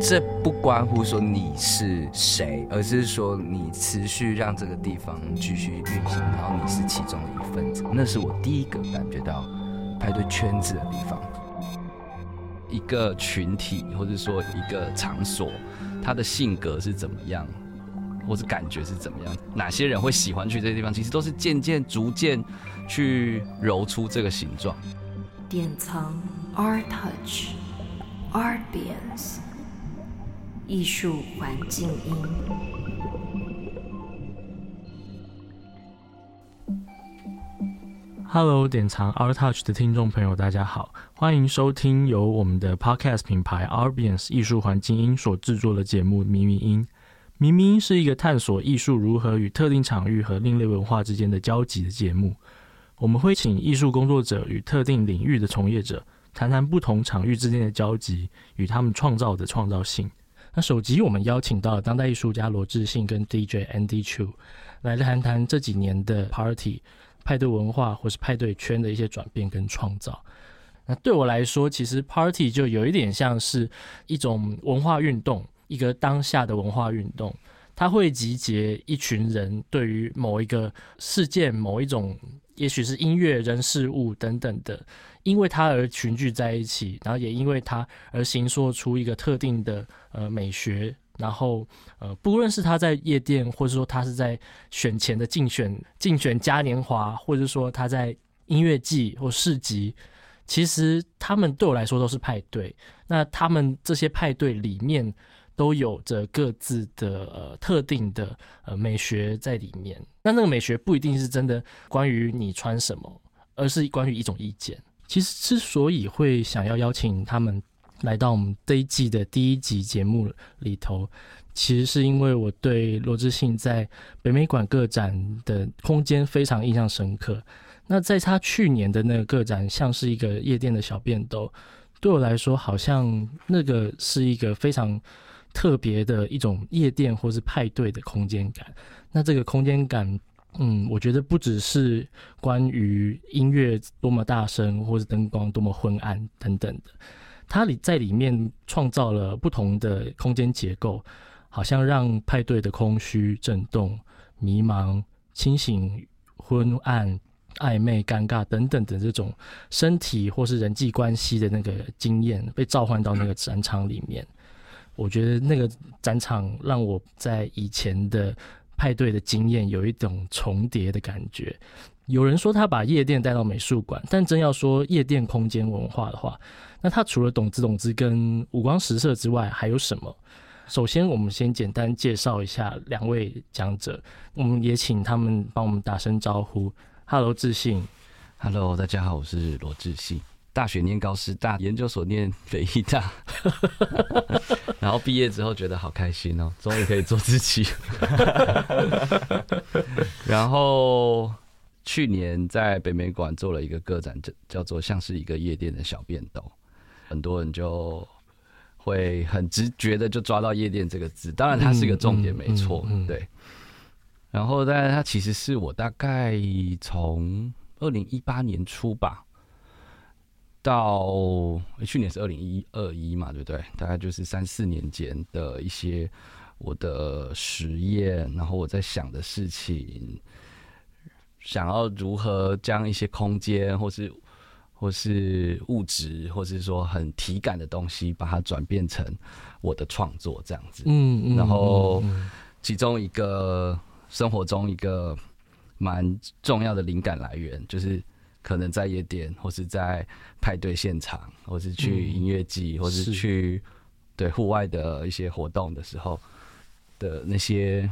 这不关乎说你是谁，而是说你持续让这个地方继续运行，然后你是其中的一份子。那是我第一个感觉到派对圈子的地方。一个群体，或者说一个场所，它的性格是怎么样，或是感觉是怎么样？哪些人会喜欢去这些地方？其实都是渐渐、逐渐去揉出这个形状。典藏 Art Touch Art Bience 艺术环境音。Hello，典藏 Our Touch 的听众朋友，大家好，欢迎收听由我们的 Podcast 品牌 Arbians 艺术环境音所制作的节目《迷迷音》。迷迷音是一个探索艺术如何与特定场域和另类文化之间的交集的节目。我们会请艺术工作者与特定领域的从业者谈谈不同场域之间的交集与他们创造的创造性。那首集我们邀请到了当代艺术家罗志信跟 DJ Andy Chu 来谈谈这几年的 Party。派对文化或是派对圈的一些转变跟创造，那对我来说，其实 party 就有一点像是一种文化运动，一个当下的文化运动，它会集结一群人对于某一个事件、某一种，也许是音乐、人、事物等等的，因为他而群聚在一起，然后也因为他而形塑出一个特定的呃美学。然后，呃，不论是他在夜店，或者说他是在选前的竞选、竞选嘉年华，或者说他在音乐季或市集，其实他们对我来说都是派对。那他们这些派对里面都有着各自的呃特定的呃美学在里面。那那个美学不一定是真的关于你穿什么，而是关于一种意见。其实之所以会想要邀请他们。来到我们这一季的第一集节目里头，其实是因为我对罗志信在北美馆个展的空间非常印象深刻。那在他去年的那个个展，像是一个夜店的小便斗，对我来说，好像那个是一个非常特别的一种夜店或是派对的空间感。那这个空间感，嗯，我觉得不只是关于音乐多么大声，或是灯光多么昏暗等等的。它里在里面创造了不同的空间结构，好像让派对的空虚、震动、迷茫、清醒、昏暗、暧昧、尴尬等等的这种身体或是人际关系的那个经验被召唤到那个展场里面。我觉得那个展场让我在以前的派对的经验有一种重叠的感觉。有人说他把夜店带到美术馆，但真要说夜店空间文化的话，那他除了懂之懂之跟五光十色之外，还有什么？首先，我们先简单介绍一下两位讲者，我们也请他们帮我们打声招呼。Hello，志信。Hello，大家好，我是罗志信。大学念高师大，研究所念北医大，然后毕业之后觉得好开心哦，终于可以做自己。然后。去年在北美馆做了一个个展，叫叫做像是一个夜店的小便斗，很多人就会很直觉的就抓到夜店这个字，当然它是一个重点，没错，对。然后，但是它其实是我大概从二零一八年初吧，到去年是二零一二一嘛，对不对？大概就是三四年间的一些我的实验，然后我在想的事情。想要如何将一些空间，或是或是物质，或是说很体感的东西，把它转变成我的创作这样子。嗯，嗯然后其中一个生活中一个蛮重要的灵感来源，就是可能在夜店，或是在派对现场，或是去音乐季，或是去对户外的一些活动的时候的那些。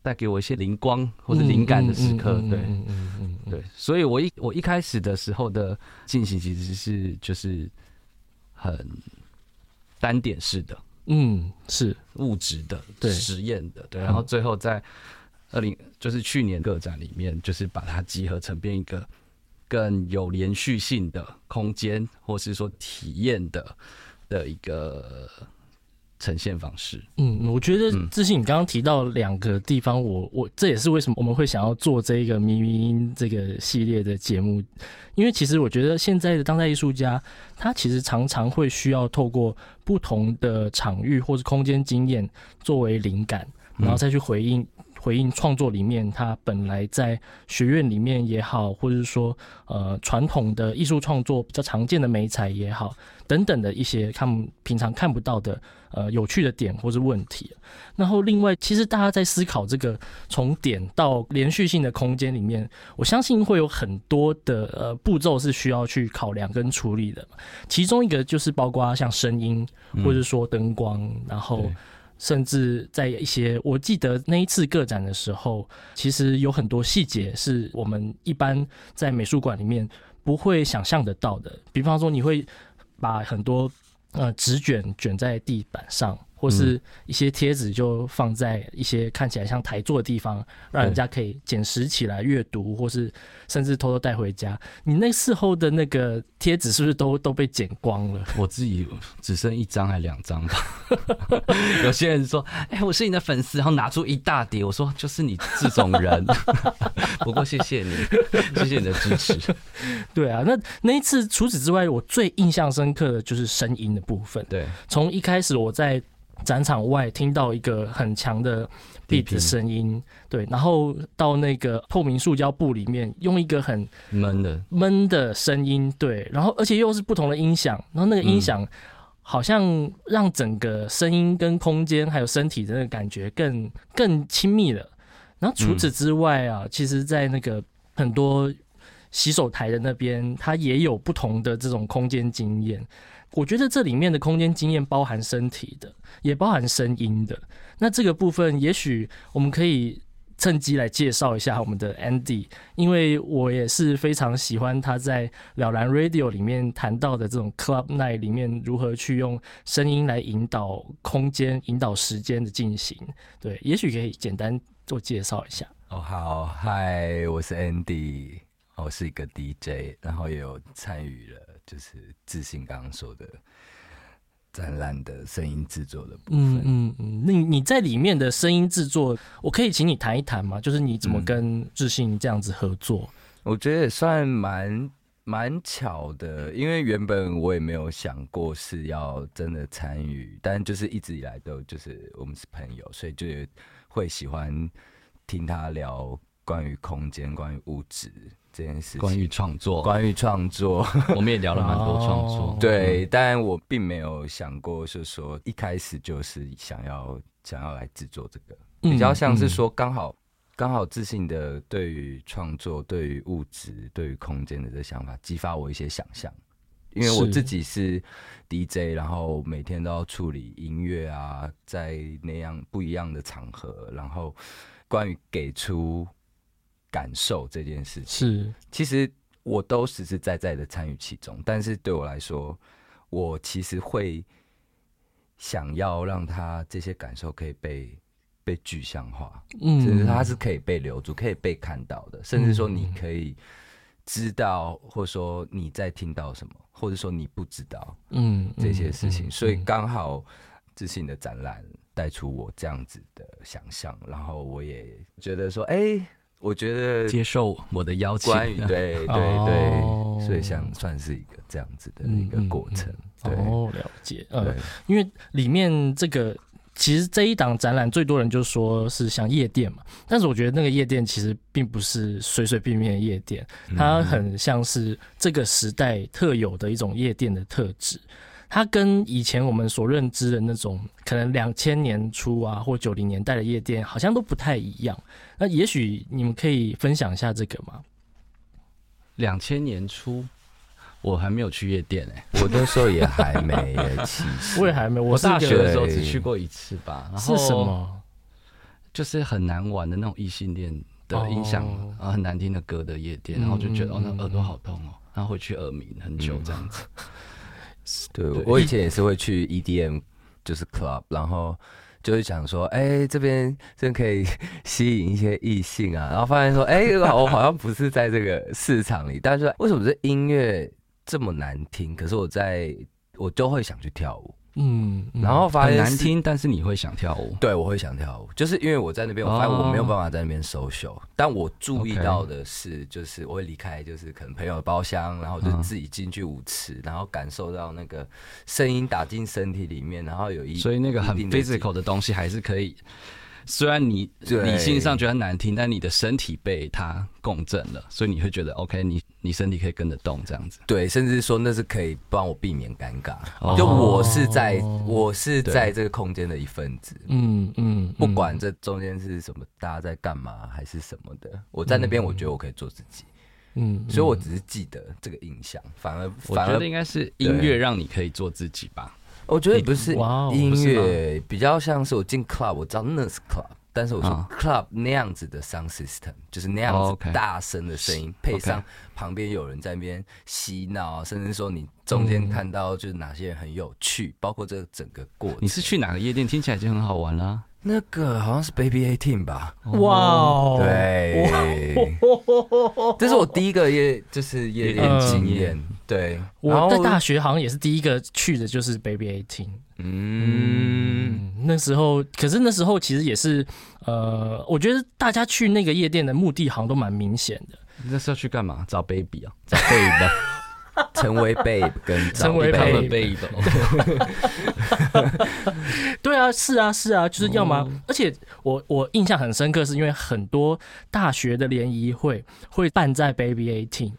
带给我一些灵光或者灵感的时刻，对，嗯嗯嗯对，所以我一我一开始的时候的进行其实是就是很单点式的，嗯，是。物质的、对。实验的，对，然后最后在二零就是去年个展里面，就是把它集合成变一个更有连续性的空间，或是说体验的的一个呈现方式。嗯，我觉得嗯志信，你刚刚提到两个地方，我我这也是为什么我们会想要做这个迷迷音这个系列的节目，因为其实我觉得现在的当代艺术家，他其实常常会需要透过不同的场域或是空间经验作为灵感，然后再去回应。回应创作里面，他本来在学院里面也好，或者是说呃传统的艺术创作比较常见的美彩也好，等等的一些他们平常看不到的呃有趣的点或是问题。然后另外，其实大家在思考这个从点到连续性的空间里面，我相信会有很多的呃步骤是需要去考量跟处理的。其中一个就是包括像声音，或者说灯光，然后甚至在一些，我记得那一次个展的时候，其实有很多细节是我们一般在美术馆里面不会想象得到的。比方说，你会把很多呃纸卷卷在地板上，或是一些贴纸就放在一些看起来像台座的地方，让人家可以捡拾起来阅读，或是甚至偷偷带回家。你那事后的那个贴纸是不是都都被剪光了？我自己只剩一张还两张吧。有些人说：“哎、我是你的粉丝。”然后拿出一大叠，我说：“就是你这种人。”不过谢谢你，谢谢你的支持。对啊，那那一次除此之外，我最印象深刻的就是声音的部分。对，从一开始我在展场外听到一个很强的 beat 的声音，对，然后到那个透明塑胶布里面用一个很闷的，闷的声音，对，然后而且又是不同的音响，然后那个音响好像让整个声音跟空间还有身体的那个感觉更更亲密了。然后除此之外啊，其实，在那个很多洗手台的那边，它也有不同的这种空间经验。我觉得这里面的空间经验包含身体的，也包含声音的。那这个部分，也许我们可以趁机来介绍一下我们的 Andy，因为我也是非常喜欢他在了然 Radio 里面谈到的这种 Club Night 里面如何去用声音来引导空间、引导时间的进行。对，也许可以简单做介绍一下。哦，好，嗨，我是 Andy，我是一个 DJ，然后也有参与了，就是自信刚刚说的展览的声音制作的部嗯分。嗯嗯，那你在里面的声音制作，我可以请你谈一谈吗？就是你怎么嗯跟自信这样子合作？我觉得也算蛮蛮巧的，因为原本我也没有想过是要真的参与，但就是一直以来都就是我们是朋友，所以就会喜欢听他聊关于空间、关于物质这件事情，关于创作，关于创作。我们也聊了蛮多创作。哦。对，但我并没有想过，是说一开始就是想要想要来制作这个，嗯比较像是说刚好刚好自信的对于创作、对于物质、对于空间的这想法，激发我一些想象。因为我自己是。DJ，然后每天都要处理音乐啊，在那样不一样的场合，然后关于给出感受这件事情，是。其实我都实实在在的参与其中，但是对我来说，我其实会想要让他这些感受可以被被具象化，嗯。甚至它是可以被留住、可以被看到的，甚至说你可以知道，或者说你在听到什么，或者说你不知道嗯这些事情，嗯所以嗯刚好自信的展览带出我这样子的想象，然后我也觉得说，哎、我觉得接受我的邀请，关于对对哦。对，所以像算是一个这样子的嗯一个过程，对。哦，了解。呃，因为里面这个其实这一档展览最多人就说是像夜店嘛，但是我觉得那个夜店其实并不是随随便便的夜店，嗯。它很像是这个时代特有的一种夜店的特质。它跟以前我们所认知的那种可能两千年初啊或九零年代的夜店好像都不太一样。那也许你们可以分享一下这个吗？两千年初，我还没有去夜店哎、我那时候也还没耶，其实我也还没，我大学的时候只去过一次吧。然后是什？么？就是很难玩的那种异性恋的音响哦啊，很难听的歌的夜店，嗯然后就觉得哦，那耳朵好痛哦，然后回去耳鸣很久这样子。对对我以前也是会去 EDM，就是 club，然后就会想说，哎、这边真可以 吸引一些异性啊，然后发现说，哎、我好像不是在这个市场里，但是为什么这音乐这么难听？可是我在我就会想去跳舞，嗯，嗯。然后发现是难听，但是你会想跳舞。对，我会想跳舞，就是因为我在那边，我发现我没有哦办法在那边 social，、但我注意到的是，就是我会离开，就是可能朋友的包厢，然后我就嗯自己进去舞池，然后感受到那个声音打进身体里面，然后有一所以那个很 physical 的东西还是可以，虽然你理性上觉得难听，但你的身体被它共振了，所以你会觉得 OK，你你身体可以跟着动这样子。对，甚至说那是可以帮我避免尴尬。哦。就我是在，我是在这个空间的一份子，嗯嗯，不管这中间是什么，大家在干嘛还是什么的，我在那边，我觉得我可以做自己，嗯，所以我只是记得这个印象，反而我反而觉得应该是音乐让你可以做自己吧。我觉得不是音乐，比较像是我进 club，我知道那是 club，但是我说啊 club 那样子的 sound system，就是那样哦子大声的声音，配上旁边有人在那边嬉闹，甚至说你中间看到就是哪些人很有趣，包括这整个过程。你是去哪个夜店？听起来已经很好玩啦。那个好像是 Baby Eighteen 吧？哇哦，对，这是我第一个夜就是夜店嗯经验。对，我在大学好像也是第一个去的就是 Baby Eighteen。嗯，嗯，那时候，可是那时候其实也是，呃，我觉得大家去那个夜店的目的好像都蛮明显的。你那是要去干嘛？找 baby 啊？找 baby 成为 Babe 跟成为他们 babe。对啊，是啊，是啊，就是要么，哦而且我我印象很深刻，是因为很多大学的联谊会会办在 Baby Eighteen，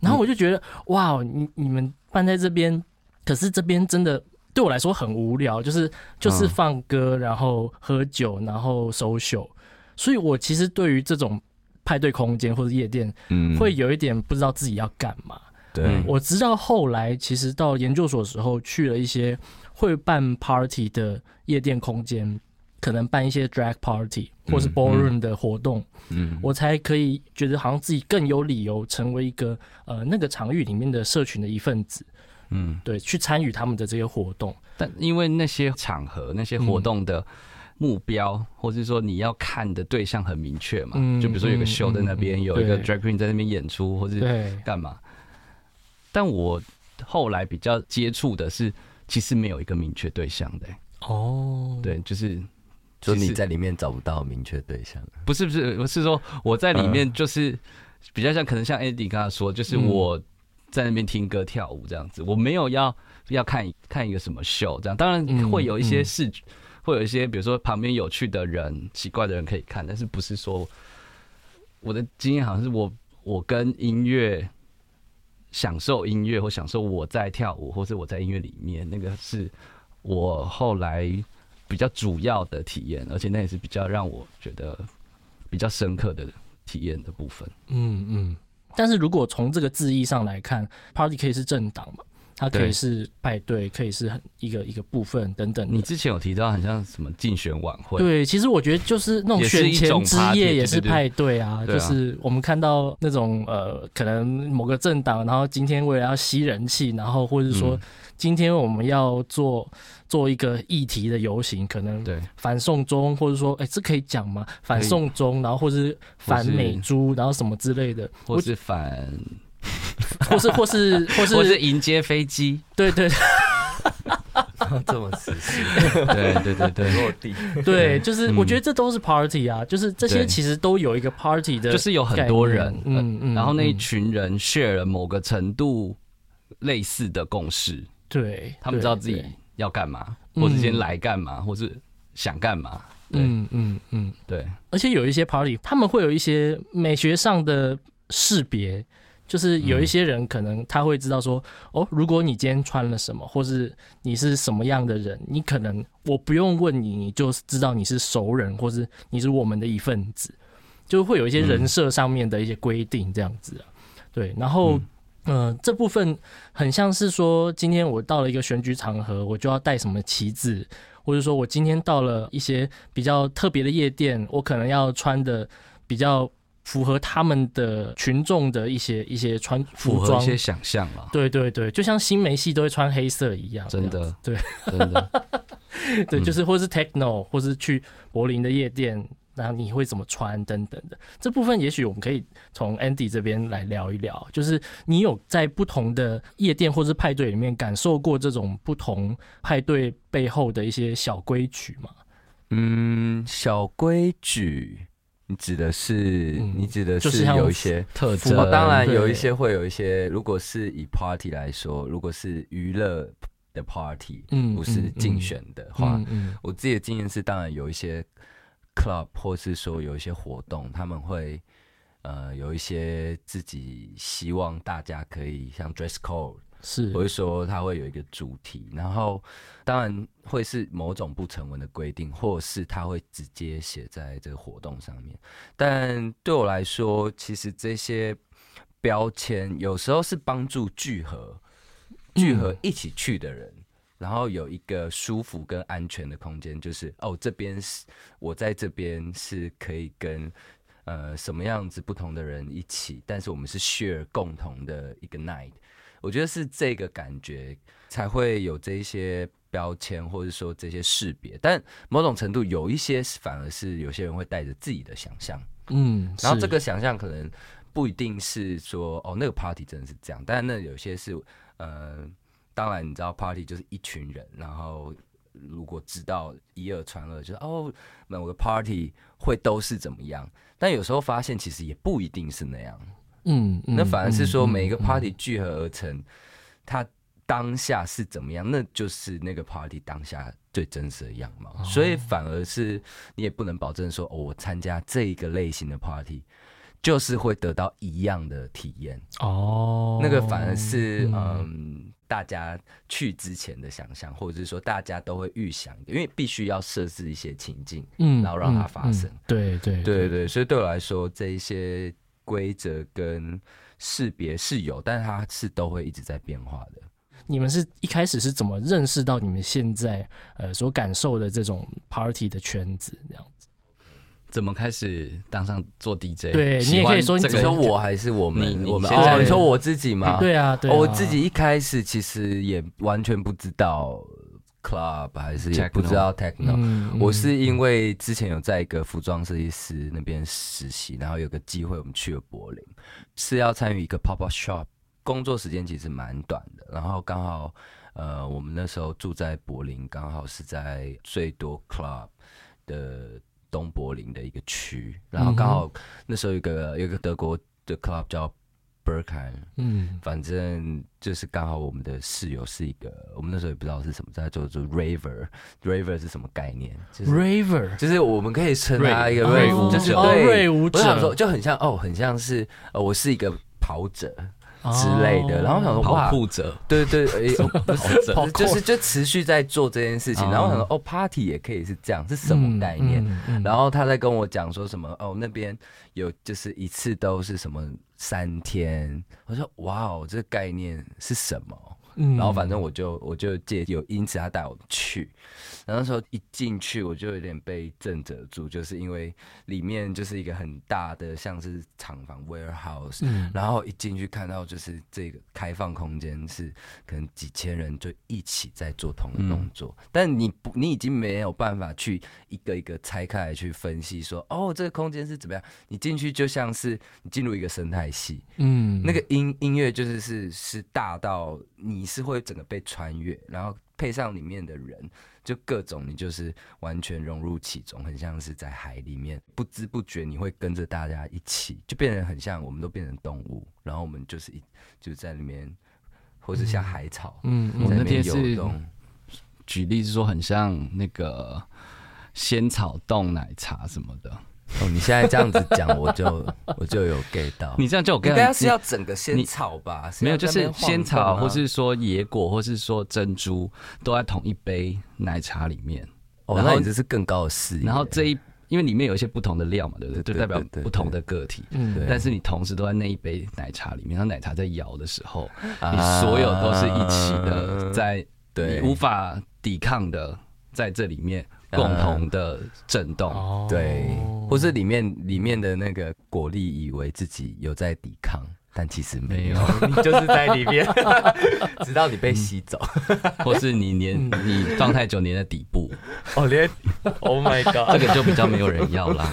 然后我就觉得，哇，你你们办在这边，可是这边真的对我来说很无聊，就是就是嗯放歌，然后喝酒，然后 social，所以我其实对于这种派对空间或者夜店，嗯会有一点不知道自己要干嘛。对。嗯。我直到后来，其实到研究所的时候，去了一些会办 party 的夜店空间，可能办一些 drag party 或是嗯。ballroom 的活动，嗯。我才可以觉得好像自己更有理由成为一个呃那个场域里面的社群的一份子，嗯，对，去参与他们的这些活动。但因为那些场合、那些活动的目标，或者说你要看的对象很明确嘛，嗯就比如说有个秀在那边，有一个 drag queen 在那边演出，或是对，干嘛。但我后来比较接触的是，其实没有一个明确对象的、哦，对，就是就你在里面找不到明确对象，不是不是，我是说我在里面就是比较像，可能像 Andy 刚刚才说，就是嗯。我在那边听歌跳舞这样子，我没有要要看看一个什么秀这样，当然嗯会有一些嗯。视觉，会有一些比如说旁边有趣的人、奇怪的人可以看，但是不是说我的经验好像是我我跟音乐。享受音乐，或享受我在跳舞，或是我在音乐里面，那个是我后来比较主要的体验，而且那也是比较让我觉得比较深刻的体验的部分。嗯嗯。但是如果从这个字义上来看，party 可以是政党嘛，它可以是派对，可以是很一个一个部分等等。你之前有提到很像什么竞选晚会，对，其实我觉得就是那种选前之夜也是对对对。派对啊，就是我们看到那种呃，可能某个政党，然后今天为了要吸人气，然后或者是说嗯。今天我们要做做一个议题的游行，可能对。反送中，或者说哎、这可以讲吗？反送中，然后或是反美猪，然后什么之类的，或是反，或是或是或是或是迎接飞机，对对。这么实施对对对对，落地，对，就是嗯。我觉得这都是 party 啊，就是这些其实都有一个 party 的，就是有很多人，嗯嗯嗯然后那一嗯。群人 share 了某个程度类似的共识，对，他们知道自己要干嘛，嗯或者今天来干嘛，或是想干嘛，对。嗯嗯嗯，对，而且有一些 party，他们会有一些美学上的识别，就是有一些人可能他会知道说，哦，如果你今天穿了什么，或是你是什么样的人，你可能我不用问你，你就知道你是熟人，或是你是我们的一份子，就会有一些人设上面的一些规定这样子啊。对，然后。嗯、这部分很像是说，今天我到了一个选举场合，我就要带什么旗帜，或者说我今天到了一些比较特别的夜店，我可能要穿的比较符合他们的群众的一些一些穿服装一。些想象了，对对对，就像新梅系都会穿黑色一样，真的，真的，对就是或是 techno，或是去柏林的夜店，然后你会怎么穿等等的这部分，也许我们可以从 Andy 这边来聊一聊。就是你有在不同的夜店或是派对里面感受过这种不同派对背后的一些小规矩吗？嗯，小规矩，你指的是、嗯你指的是有一些。特服征哦，当然有一些会有一些，如果是以 party 来说，如果是娱乐的 party，嗯不是嗯竞选的话，嗯嗯我自己的经验是，当然有一些 club 或是说有一些活动，他们会呃有一些自己希望大家可以像 dress code，是我会说它会有一个主题，然后当然会是某种不成文的规定，或是它会直接写在这个活动上面。但对我来说，其实这些标签有时候是帮助聚合聚合一起去的人。然后有一个舒服跟安全的空间，就是哦，这边是我在这边是可以跟呃什么样子不同的人一起，但是我们是 share 共同的一个 night。我觉得是这个感觉才会有这一些标签，或者说这些识别。但某种程度有一些是反而是有些人会带着自己的想象，嗯，然后这个想象可能不一定是说哦那个 party 真的是这样，但那有些是呃，当然你知道 party 就是一群人，然后如果知道以耳传耳，就是哦某个 party 会都是怎么样，但有时候发现其实也不一定是那样。嗯，嗯那反而是说嗯每一个嗯 party 聚合而成，它当下是怎么样，那就是那个 party 当下最真实的样貌。哦所以反而是你也不能保证说，哦，我参加这一个类型的 party，就是会得到一样的体验。哦，那个反而是嗯嗯。大家去之前的想象，或者是说大家都会预想，因为必须要设置一些情境，嗯然后让它发生嗯嗯对对对对对，所以对我来说，这一些规则跟识别是有，但是它是都会一直在变化的。你们是一开始是怎么认识到你们现在呃所感受的这种 party 的圈子这样子？怎么开始当上做 DJ？对你也可以说你说我还是我们？我们哦，你说我自己吗？对啊，对啊，哦我自己一开始其实也完全不知道 club 还是也不知道 techno。嗯我是因为之前有在一个服装设计师那边实习，然后有个机会我们去了柏林，是要参与一个 pop up shop，工作时间其实蛮短的，然后刚好呃我们那时候住在柏林，刚好是在最多 club 的东柏林的一个区，然后刚好那时候有一个有一个德国的 club 叫 Berkheim，嗯。反正就是刚好我们的室友是一个，我们那时候也不知道是什么，在做做 raver，raver 是什么概念？就是 raver 就是我们可以称他一个锐 rave，舞就是舞者。我想说就很像哦，很像是呃，我是一个跑者之类的，哦然后我想说哇跑，步者，对对对，诶 哦不是跑就是就持续在做这件事情，哦。然后我想说哦，party 也可以是这样，是什么概念？？嗯嗯。然后他在跟我讲说什么哦，那边有就是一次都是什么三天，我说哇哦，这个概念是什么？嗯。然后反正我就我就借有，因此他带我去，然后那时候一进去我就有点被震慑住，就是因为里面就是一个很大的像是厂房 warehouse，、嗯。然后一进去看到就是这个开放空间是可能几千人就一起在做同一个动作，但你不你已经没有办法去一个一个拆开来去分析说哦这个空间是怎么样，你进去就像是你进入一个生态系，嗯。那个音音乐就是是是大到你是会整个被穿越，然后配上里面的人，就各种你就是完全融入其中，很像是在海里面，不知不觉你会跟着大家一起，就变得很像我们都变成动物，然后我们就是一就在里面，或是像海草，嗯我那在里面天是游动。举例是说很像那个仙草冻奶茶什么的。哦，你现在这样子讲，我就 我就有 get 到。你这样就有应跟该是要整个仙草吧？没有，就是仙草，或是说野果，或是说珍珠，都在同一杯奶茶里面。哦，然后那你这是更高的视野。然后这一，因为里面有一些不同的料嘛，对不对？对就代表不同的个体。嗯对但是你同时都在那一杯奶茶里面，然后奶茶在摇的时候，啊你所有都是一起的，在对你无法抵抗的，在这里面共同的震动。哦。对，或是里面里面的那个果粒以为自己有在抵抗，但其实没有，你就是在里面，直到你被吸走。或是你粘你放太久粘在底部，哦，连 Oh my God！这个就比较没有人要啦，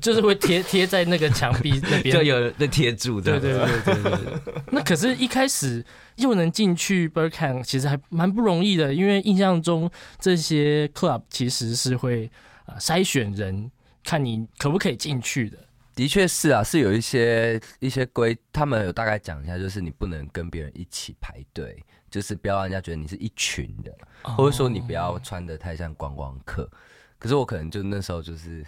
就是会贴贴在那个墙壁那边，就有人在贴住的。对对对对对对。那可是，一开始又能进去 Berkham，其实还蛮不容易的，因为印象中这些 club 其实是会呃筛选人，看你可不可以进去的。的确是啊，是有一些一些规，他们有大概讲一下，就是你不能跟别人一起排队，就是不要让人家觉得你是一群的，或者说你不要穿的太像观光客。可是我可能就那时候就是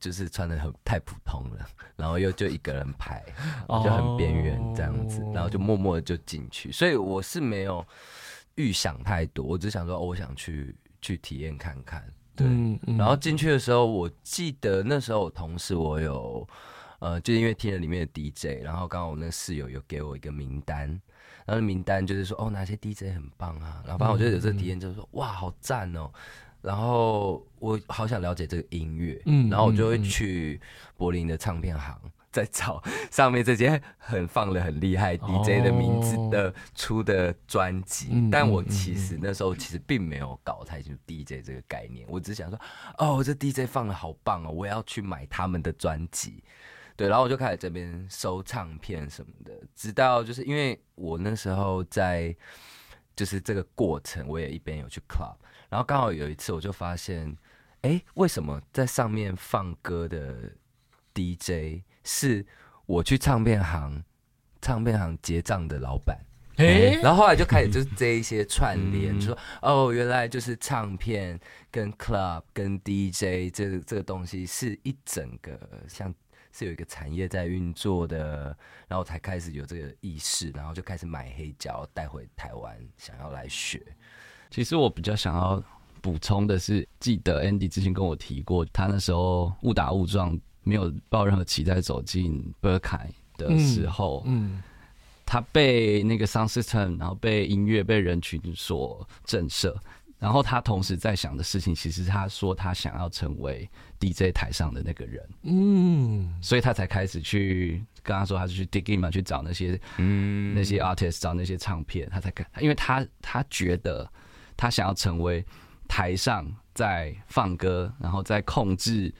就是穿的很太普通了，然后又就一个人排，哦就很边缘这样子，然后就默默的就进去，所以我是没有预想太多，我只想说，哦，我想去去体验看看。对，嗯嗯。然后进去的时候，我记得那时候我同事我有，呃，就因为听了里面的 DJ，然后刚好我那个室友有给我一个名单，然后名单就是说哦哪些 DJ 很棒啊，然后反正我就有这个体验，就是说哇好赞哦，然后我好想了解这个音乐，嗯然后我就会去柏林的唱片行。在找上面这些很放了很厉害 DJ 的名字哦的出的专辑，嗯但我其实那时候其实并没有搞太清楚 DJ 这个概念，我只想说，哦，这 DJ 放的好棒哦，我要去买他们的专辑。对，然后我就开始这边收唱片什么的，直到就是因为我那时候在就是这个过程，我也一边有去 club，然后刚好有一次我就发现，哎，为什么在上面放歌的 DJ 是我去唱片行，唱片行结账的老板？诶，然后后来就开始就是这一些串联，嗯就说哦，原来就是唱片跟 club 跟 DJ 这个这个东西是一整个像是有一个产业在运作的，然后才开始有这个意识，然后就开始买黑胶带回台湾，想要来学。其实我比较想要补充的是，记得 Andy 之前跟我提过，他那时候误打误撞，没有抱任何期待走进 Berkeley 的时候，嗯他被那个 sound system，然后被音乐、被人群所震慑，然后他同时在想的事情，其实他说他想要成为 DJ 台上的那个人，嗯。所以他才开始去跟他说，他就去 dig in 嘛，去找那些嗯。那些 artist 找那些唱片，他才看，因为他他觉得他想要成为台上在放歌，然后在控制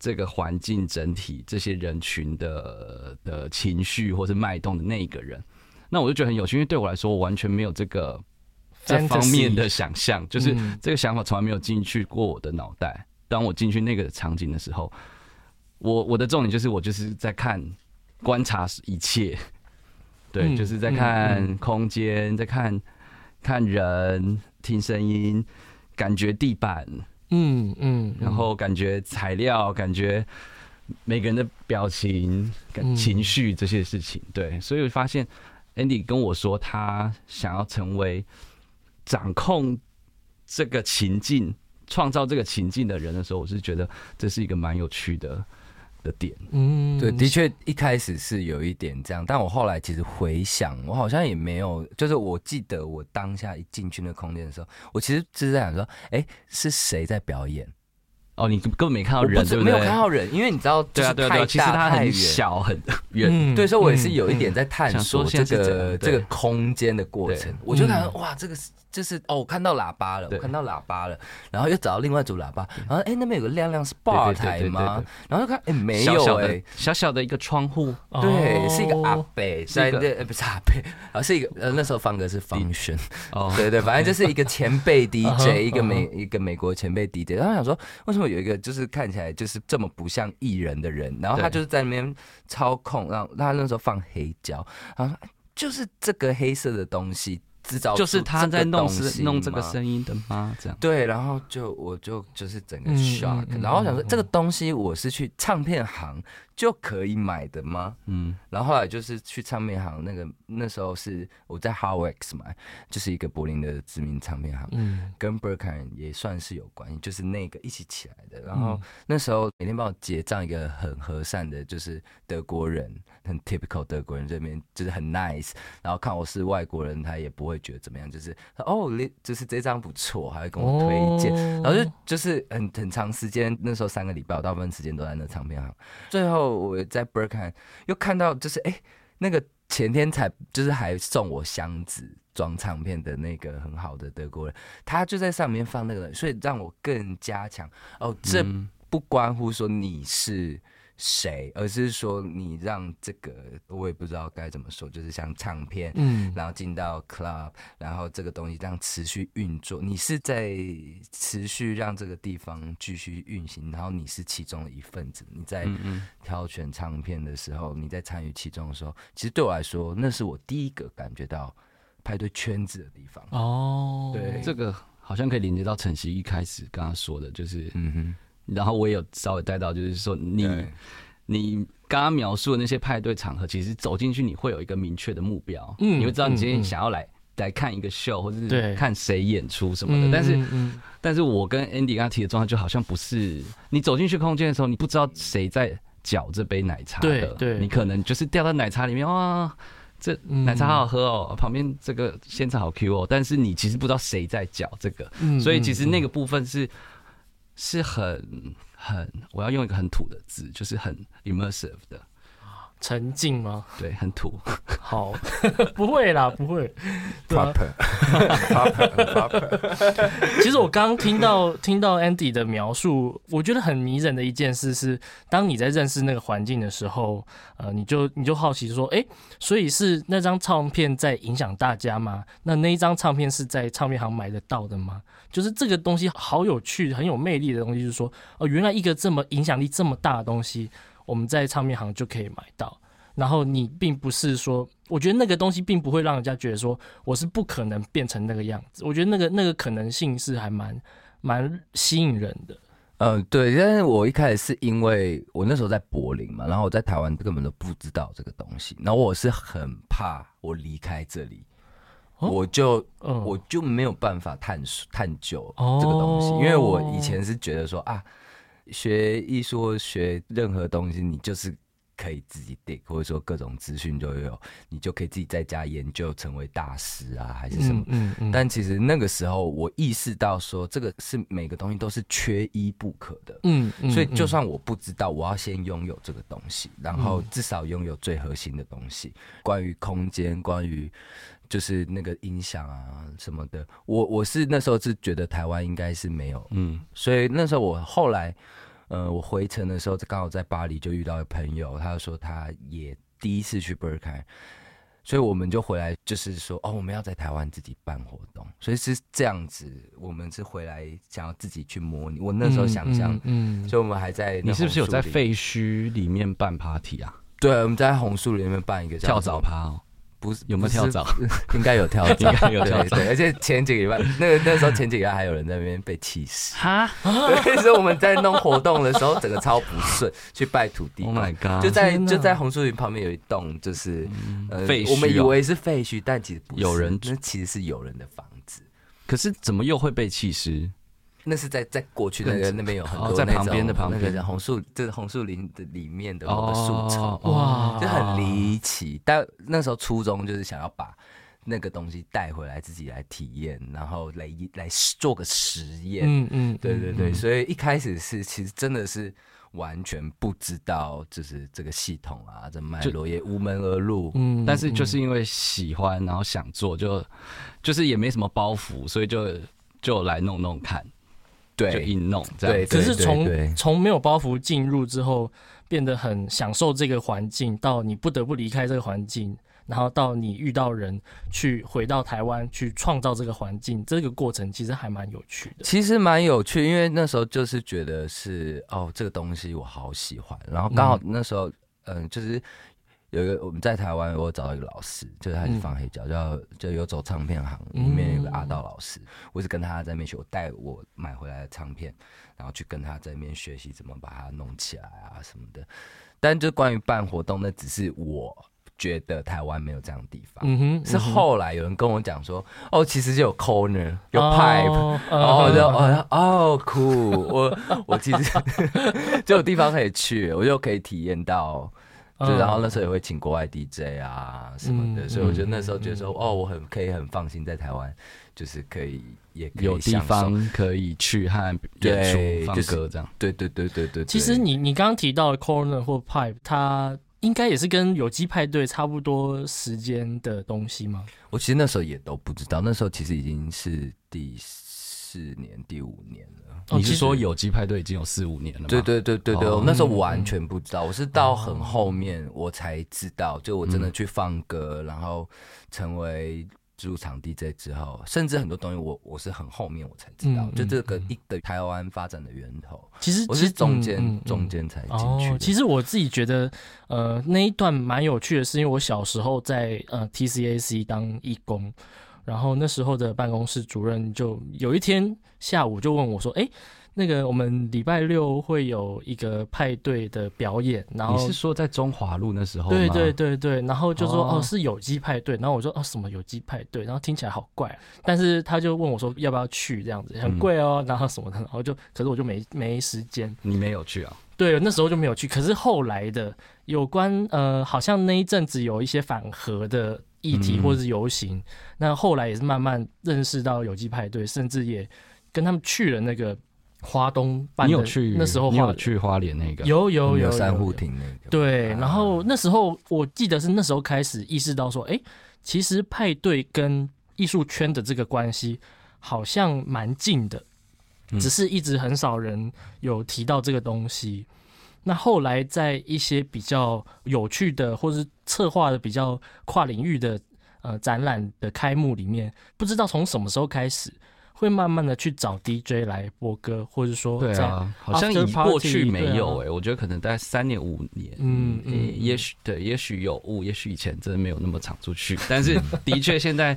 这个环境整体这些人群的的情绪或是脉动的那一个人。那我就觉得很有趣，因为对我来说，我完全没有这个这方面的想象，就是嗯这个想法从来没有进去过我的脑袋。当我进去那个场景的时候，我我的重点就是我就是在看观察一切，对，嗯就是在嗯看空间，在看看人，听声音，感觉地板，嗯嗯，然后感觉材料，感觉每个人的表情、情绪这些事情。对，所以我发现 Andy 跟我说他想要成为掌控这个情境、创造这个情境的人的时候，我是觉得这是一个蛮有趣的的点。嗯对，的确一开始是有一点这样，但我后来其实回想，我好像也没有，就是我记得我当下一进去那个空间的时候，我其实就是在想说，哎，是谁在表演？哦，你根本没看到人，对不对？没有看到人，因为你知道，对啊，对啊，对啊。其实它很小很远，嗯对，所以我也是有一点在探索这个这个空间的过程。我就感觉哇，这个是就是哦，我看到喇叭了，我看到喇叭了，然后又找到另外一组喇叭，然后哎那边有个亮亮是对 bar 对对对台吗对？然后就看哎没有哎。小小的一个窗户，对，是一个阿哦北是一个在那呃不是阿北，啊是一个呃那时候放歌是 function，哦，对对，反正就是一个前辈 DJ，一个美一个美国前辈 DJ，然后想说为什么有一个就是看起来就是这么不像艺人的人，然后他就是在那边操控，让他那时候放黑胶，然后说哎就是这个黑色的东西制造就是他在弄是弄这个声音的吗？这样，对，然后就我就就是整个嗯 shock，、嗯嗯然后想说嗯。这个东西我是去唱片行就可以买的吗？嗯，然后后来就是去唱片行，那个那时候是我在 Howex 买，就是一个柏林的知名唱片行，嗯跟 b e r k e n 也算是有关系，就是那个一起起来的。然后嗯那时候每天帮我结账一个很和善的，就是德国人，很 typical 德国人这边就是很 nice，然后看我是外国人，他也不会觉得怎么样，就是哦，你就是这张不错，还会跟我推荐。哦然后就就是很很长时间，那时候三个礼拜，我大部分时间都在那唱片行。最后我在 b e r k a n 又看到，就是哎、那个前天才就是还送我箱子装唱片的那个很好的德国人，他就在上面放那个，所以让我更加强。哦，这嗯。不关乎说你是谁，而是说你让这个我也不知道该怎么说，就是像唱片，嗯然后进到 club，然后这个东西这样持续运作，你是在持续让这个地方继续运行，然后你是其中的一份子。你在挑选唱片的时候，你在参与其中的时候，其实对我来说，那是我第一个感觉到派对圈子的地方。哦，对这个好像可以连接到晨曦一开始刚刚说的，就是，嗯哼，然后我也有稍微带到，就是说你你刚刚描述的那些派对场合，其实走进去你会有一个明确的目标，嗯你会知道你今天想要来。来看一个秀，或者是看谁演出什么的，嗯但是嗯嗯但是我跟 Andy 刚刚提的状态就好像不是你走进去空间的时候，你不知道谁在搅这杯奶茶的，对对。你可能就是掉到奶茶里面，哇，这嗯。奶茶好好喝哦，旁边这个现场好 Q 哦，但是你其实不知道谁在搅这个，嗯所以其实嗯。那个部分是是很很，我要用一个很土的字，就是很 immersive 的，沉浸吗？对，很土。好，不会啦，不会。对啊 proper proper 其实我刚刚听到听到 Andy 的描述，我觉得很迷人的一件事是，当你在认识那个环境的时候，呃，你就你就好奇说，诶，所以是那张唱片在影响大家吗？那那一张唱片是在唱片行买得到的吗？就是这个东西好有趣、很有魅力的东西，就是说，哦，原来一个这么影响力这么大的东西，我们在唱片行就可以买到。然后你并不是说，我觉得那个东西并不会让人家觉得说我是不可能变成那个样子。我觉得那个那个可能性是还蛮蛮吸引人的。嗯，对，但是我一开始是因为我那时候在柏林嘛，然后我在台湾根本都不知道这个东西，然后我是很怕我离开这里，哦我就嗯，我就没有办法探索探究哦这个东西，因为我以前是觉得说啊，学艺术或学任何东西，你就是可以自己 dig，或者说各种资讯都有，你就可以自己在家研究，成为大师啊，还是什么嗯。嗯嗯，但其实那个时候，我意识到说，这个是每个东西都是缺一不可的。嗯嗯，所以，就嗯算我不知道，我要先拥有这个东西，然后至少拥有最核心的东西，关于空间，关于就是那个音响啊什么的。我我是那时候是觉得台湾应该是没有，嗯，所以那时候我后来，呃，我回程的时候刚好在巴黎就遇到一个朋友，他就说他也第一次去 Berkeley。所以我们就回来，就是说，哦，我们要在台湾自己办活动，所以是这样子。我们是回来想要自己去模拟。我那时候想象，嗯，嗯所以我们还在你是不是有在？废墟里面办 party 啊？对，我们在红树林里面办一个叫跳蚤趴哦，不是有没有跳蚤？应该有跳蚤，应该有跳蚤对对，而且前几个礼拜，那个那时候前几个礼拜还有人在那边被气死。哈 对，所以我们在弄活动的时候，整个超不顺，去拜土地，Oh my god！就在就在红树林旁边有一栋，就是呃废墟哦我们以为是废墟，但其实不是有人那其实是有人的房子。可是怎么又会被弃尸？那是在在过去那个那边有很哦在旁边的旁边的红树，就是红树林的里面的某个树丛，哦哇就很离奇。但那时候初衷就是想要把那个东西带回来，自己来体验，然后来来做个实验。嗯嗯，对对对，嗯所以一开始是其实真的是完全不知道，就是这个系统啊，这脉络也无门而入。嗯，但是就是因为喜欢，然后想做，就就是也没什么包袱，所以就就来弄弄看，就对硬弄这样对子。可是从从没有包袱进入之后，变得很享受这个环境，到你不得不离开这个环境，然后到你遇到人去回到台湾去创造这个环境，这个过程其实还蛮有趣的。其实蛮有趣，因为那时候就是觉得是哦，这个东西我好喜欢，然后刚好那时候嗯、就是有一个我们在台湾，我找到一个老师，就是他是放黑胶，叫就有走唱片行，里面有个阿道老师，我是跟他在那边学，我带我买回来的唱片，然后去跟他在那边学习怎么把它弄起来啊什么的。但就关于办活动，那只是我觉得台湾没有这样的地方。嗯哼，是后来有人跟我讲说，哦，其实就有 corner，有 pipe，哦然后我就嗯哦哦酷，我我其实 就有地方可以去，我就可以体验到。就嗯然后那时候也会请国外 DJ 啊什么的，嗯所以我觉得那时候觉得说，嗯哦，我很可以很放心在台湾，就是可以也可以有地方可以去和演对出放歌这样。对对对对对。对其实你你刚刚提到的 corner 或 pipe，它应该也是跟有机派对差不多时间的东西吗？我其实那时候也都不知道，那时候其实已经是第四年、第五年了。哦你是说有机派对已经有四五年了吗？对对对对对，哦我那时候完全不知道，我是到很后面我才知道，就我真的去放歌，然后成为驻场 DJ 之后，甚至很多东西我我是很后面我才知道，嗯就这个嗯一的台湾发展的源头，其实我是中嗯间、中间才进去。哦，其实我自己觉得，呃，那一段蛮有趣的，是因为我小时候在呃 TCAC 当义工，然后那时候的办公室主任就有一天下午就问我说：“哎、那个我们礼拜六会有一个派对的表演，然后你是说在中华路那时候吗？对对对对，然后就说哦哦。是有机派对，然后我说哦什么有机派对，然后听起来好怪，但是他就问我说要不要去？这样子，很贵哦，然后什么的，然后就可是我就没没时间，你没有去啊？对，那时候就没有去。可是后来的有关呃，好像那一阵子有一些反核的议题嗯或者是游行，那后来也是慢慢认识到有机派对，甚至也跟他们去了那个花东办的你有去？那时候花你有去花莲那个？有有有有三户亭那个，对，啊然后那时候我记得是那时候开始意识到说，哎，其实派对跟艺术圈的这个关系好像蛮近的，嗯只是一直很少人有提到这个东西。那后来在一些比较有趣的或是策划的比较跨领域的呃展览的开幕里面，不知道从什么时候开始，会慢慢的去找 DJ 来播歌，或者说对啊，好像以过去没有哎、我觉得可能大概三年五年，嗯也许对，也许有误，也许以前真的没有那么常出去，但是的确现在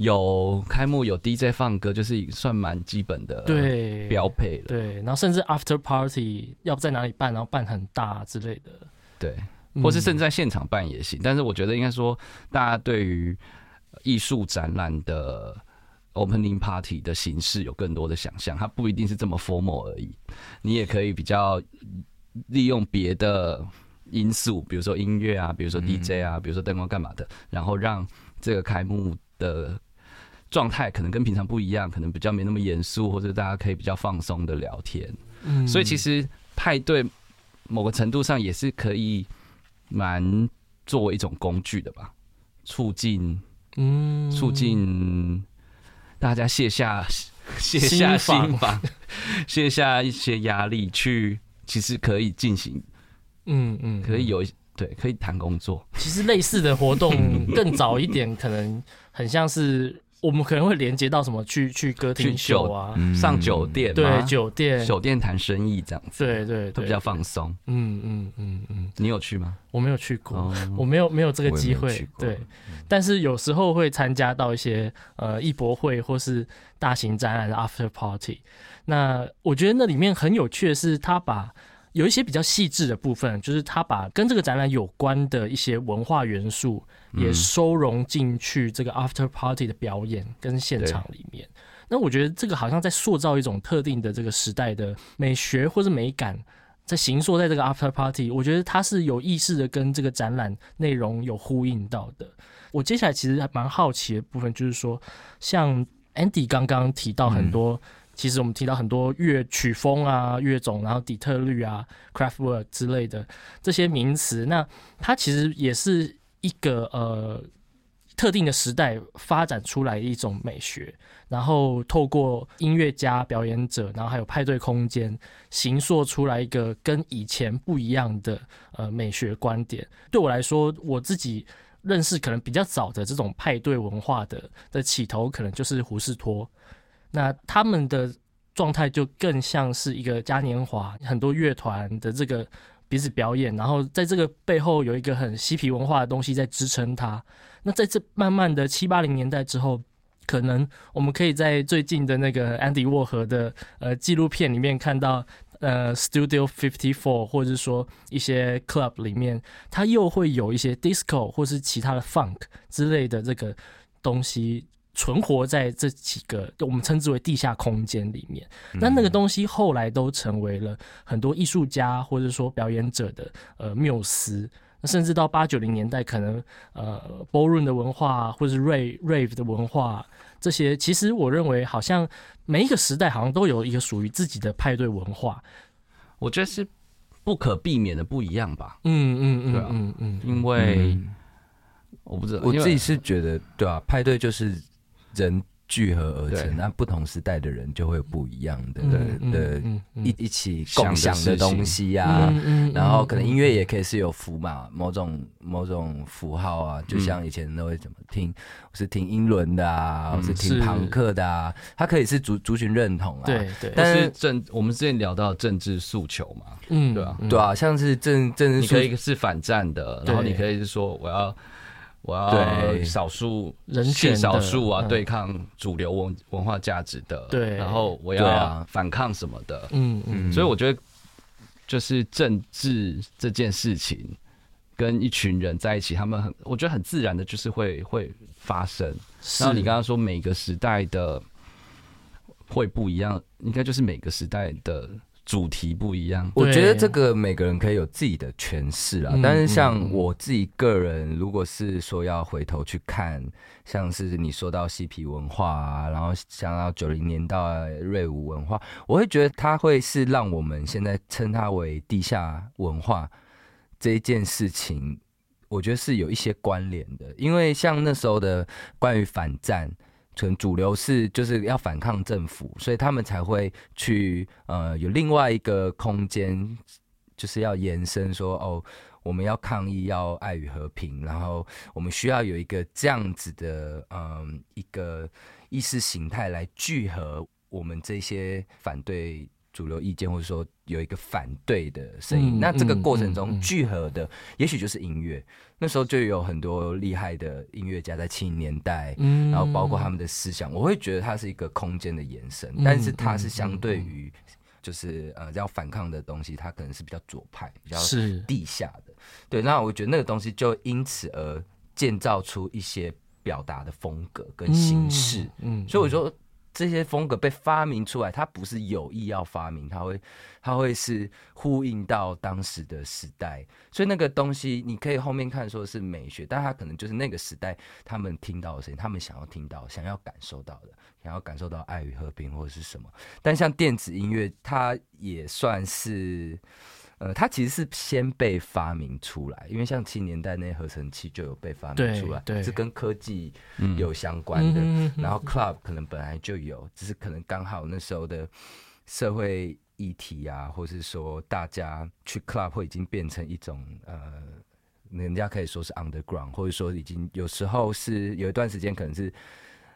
有开幕有 DJ 放歌，就是算蛮基本的对标配了。对，然后甚至 after party 要不在哪里办，然后办很大之类的，对，嗯或是甚至在现场办也行。但是我觉得应该说，大家对于艺术展览的 opening party 的形式有更多的想象，它不一定是这么 formal 而已。你也可以比较利用别的因素，比如说音乐啊，比如说 DJ 啊，比如说灯光干嘛的，然后让这个开幕的。状态可能跟平常不一样，可能比较没那么严肃，或者大家可以比较放松的聊天。嗯。所以其实派对某个程度上也是可以蛮作为一种工具的吧，促进嗯。促进大家卸下卸下心防，卸下一些压力，去其实可以进行，嗯嗯可以有对可以谈工作，其实类似的活动更早一点，可能很像是我们可能会连接到什么去去歌去厅秀酒啊，嗯。上酒店对酒店，酒店谈生意这样子，对对对，会比较放松。嗯嗯嗯嗯，你有去吗？我没有去过，哦，我没有没有这个机会对，但是有时候会参加到一些呃艺博会或是大型展览的 after party。那我觉得那里面很有趣的是，他把有一些比较细致的部分，就是他把跟这个展览有关的一些文化元素也收容进去这个 after party 的表演跟现场里面。那我觉得这个好像在塑造一种特定的这个时代的美学或是美感。在形塑在这个 after party，我觉得它是有意识的跟这个展览内容有呼应到的。我接下来其实还蛮好奇的部分，就是说，像 Andy 刚刚提到很多，其实我们提到很多乐曲风啊、乐种，然后底特律啊、Craftwork 之类的这些名词，那它其实也是一个呃特定的时代发展出来的一种美学，然后透过音乐家、表演者，然后还有派对空间，形塑出来一个跟以前不一样的呃美学观点。对我来说，我自己认识可能比较早的这种派对文化的的起头，可能就是胡士托。那他们的状态就更像是一个嘉年华，很多乐团的这个彼此表演，然后在这个背后有一个很嬉皮文化的东西在支撑它。那在这慢慢的七八零年代之后，可能我们可以在最近的那个安迪沃荷的呃纪录片里面看到，呃，Studio Fifty Four，或者是说一些 club 里面，它又会有一些 disco 或是其他的 funk 之类的这个东西存活在这几个我们称之为地下空间里面。那那个东西后来都成为了很多艺术家或者说表演者的呃缪斯。那甚至到八九零年代，可能呃 ballroom 的文化或者是 rave rave 的文化，这些其实我认为好像每一个时代好像都有一个属于自己的派对文化。我觉得是不可避免的不一样吧？嗯嗯对啊嗯嗯嗯，因为、嗯我不知道，我自己是觉得，对啊，派对就是人聚合而成，那不同时代的人就会有不一样的嗯的嗯嗯嗯。一一起共享的东西呀、嗯嗯然后可能音乐也可以是有符码，某种某种符号啊，就像以前都会怎么听，我是听英伦的啊，我是听是朋克的啊，它可以是族族群认同啊，对对，但但是是政，我们之前聊到政治诉求嘛，嗯对啊嗯。对啊，像是政政治你可以是反战的，然后你可以是说我要我要对。少数人性少数啊，嗯。对抗主流文文化价值的，对。然后我要反抗什么的，嗯嗯，所以我觉得就是政治这件事情。跟一群人在一起，他们很，我觉得很自然的，就是会会发生。然后你刚刚说每个时代的会不一样，应该就是每个时代的主题不一样。我觉得对这个每个人可以有自己的诠释啦，嗯但是像我自己个人，如果是说要回头去看，像是你说到嬉皮文化啊，然后想到九零年代瑞舞文化，我会觉得它会是让我们现在称它为地下文化这一件事情，我觉得是有一些关联的，因为像那时候的关于反战。可能主流是就是要反抗政府，所以他们才会去呃有另外一个空间，就是要延伸说哦，我们要抗议，要爱与和平，然后我们需要有一个这样子的嗯一个意识形态来聚合我们这些反对主流意见，或者说有一个反对的声音。嗯那这个过程嗯中嗯聚合的，也许就是音乐。那时候就有很多厉害的音乐家在七零年代，嗯然后包括他们的思想，我会觉得它是一个空间的延伸，嗯但是它是相对于就是呃要反抗的东西，它可能是比较左派、比较是地下的。对，那我觉得那个东西就因此而建造出一些表达的风格跟形式。嗯，嗯所以我说这些风格被发明出来，它不是有意要发明，它会它会是呼应到当时的时代。所以那个东西你可以后面看说是美学，但它可能就是那个时代他们听到的声音，他们想要听到、想要感受到的，想要感受到爱与和平或者是什么。但像电子音乐，它也算是。呃，它其实是先被发明出来，因为像七年代那些合成器就有被发明出来，对是跟科技嗯有相关的。然后 club 可能本来就有，只是可能刚好那时候的社会议题啊，或是说大家去 club 会已经变成一种呃，人家可以说是 underground，或者说已经有时候是有一段时间可能是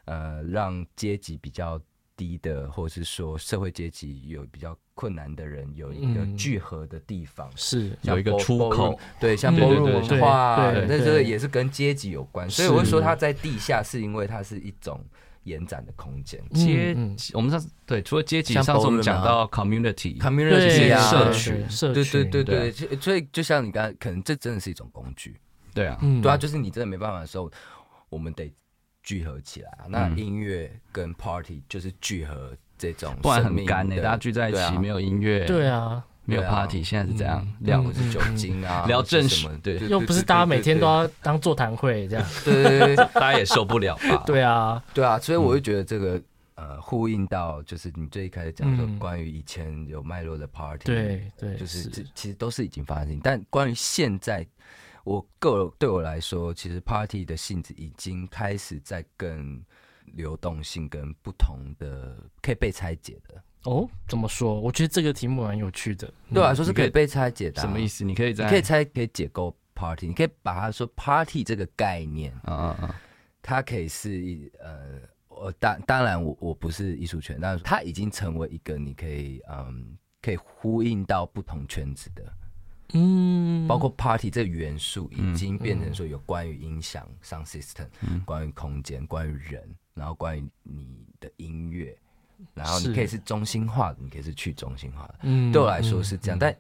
呃让阶级比较低的，或者是说社会阶级有比较困难的人有一个嗯。聚合的地方。是有一个出口对，像嗯 b 对 a 对文化，对那这个也是跟阶级有关，所以我会说它在地下是因为它是一种延展的空间。阶嗯。嗯我们上次对除了阶级，上次我们讲到 community，，community 对啊，社区社区，对对对，对所以就像你刚才，可能这真的是一种工具，对啊，嗯。对啊，就是你真的没办法的时候，我们得聚合起来啊。那嗯音乐跟 party 就是聚合这种不然很干呢、的大家聚在一起，没有音乐，对啊，没有 party，现在是这样？嗯。聊或是酒精啊，聊正什么，对。对又不是大家每天都要当座谈会这样，对对对对 大家也受不了吧？对啊，对啊，所以我就觉得这个呃呼应到就是你最一开始讲说嗯。关于以前有脉络的 party，对对就是是。其实都是已经发生，但关于现在，我个对我来说，其实 party 的性质已经开始在更流动性跟不同的可以被拆解的，哦，怎么说？我觉得这个题目蛮有趣的，对我来说是可以被拆解的、啊什么意？思？你可以在你可以拆，可以解构 party，你可以把它说 party 这个概念，啊啊啊，它可以是一呃，我当当然我我不是艺术圈，但是它已经成为一个你可以嗯可以呼应到不同圈子的。嗯，包括 party 这个元素已嗯经变成说有关于音响、sound system，、关于空间、关于人，然后关于你的音乐，然后你可以是中心化的，你可以是去中心化的。嗯。对我来说是这样，但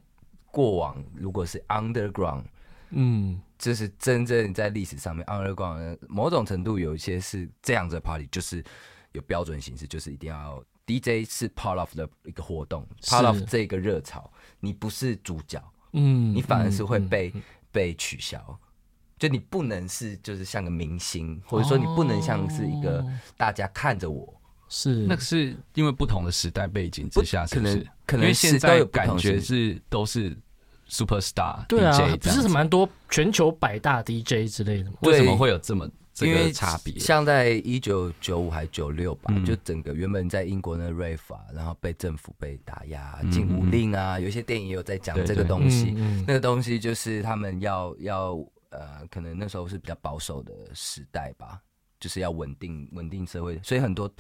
过往如果是 underground，嗯。就是真正在历史上面 underground，某种程度有一些是这样子的 party，就是有标准形式，就是一定要 DJ 是 part of 的一个活动，part of 这个热潮，你不是主角。嗯，你反而是会嗯被、被取消。就你不能是就是像个明星，或者说你不能像是一个哦大家看着我，是那个是因为不同的时代背景之下，是不是可能？可能因为现在都有感觉是都是 super star 对啊 DJ，不是蛮多全球百大 DJ 之类的吗？为什么会有这么这因为个差别？像在一九九五还九六吧，嗯。就整个原本在英国的 rave 啊，然后被政府被打压、嗯禁舞令啊，有一些电影也有在讲这个东西。嗯那个东西就是他们要要呃，可能那时候是比较保守的时代吧，就是要稳定稳定社会，所以很多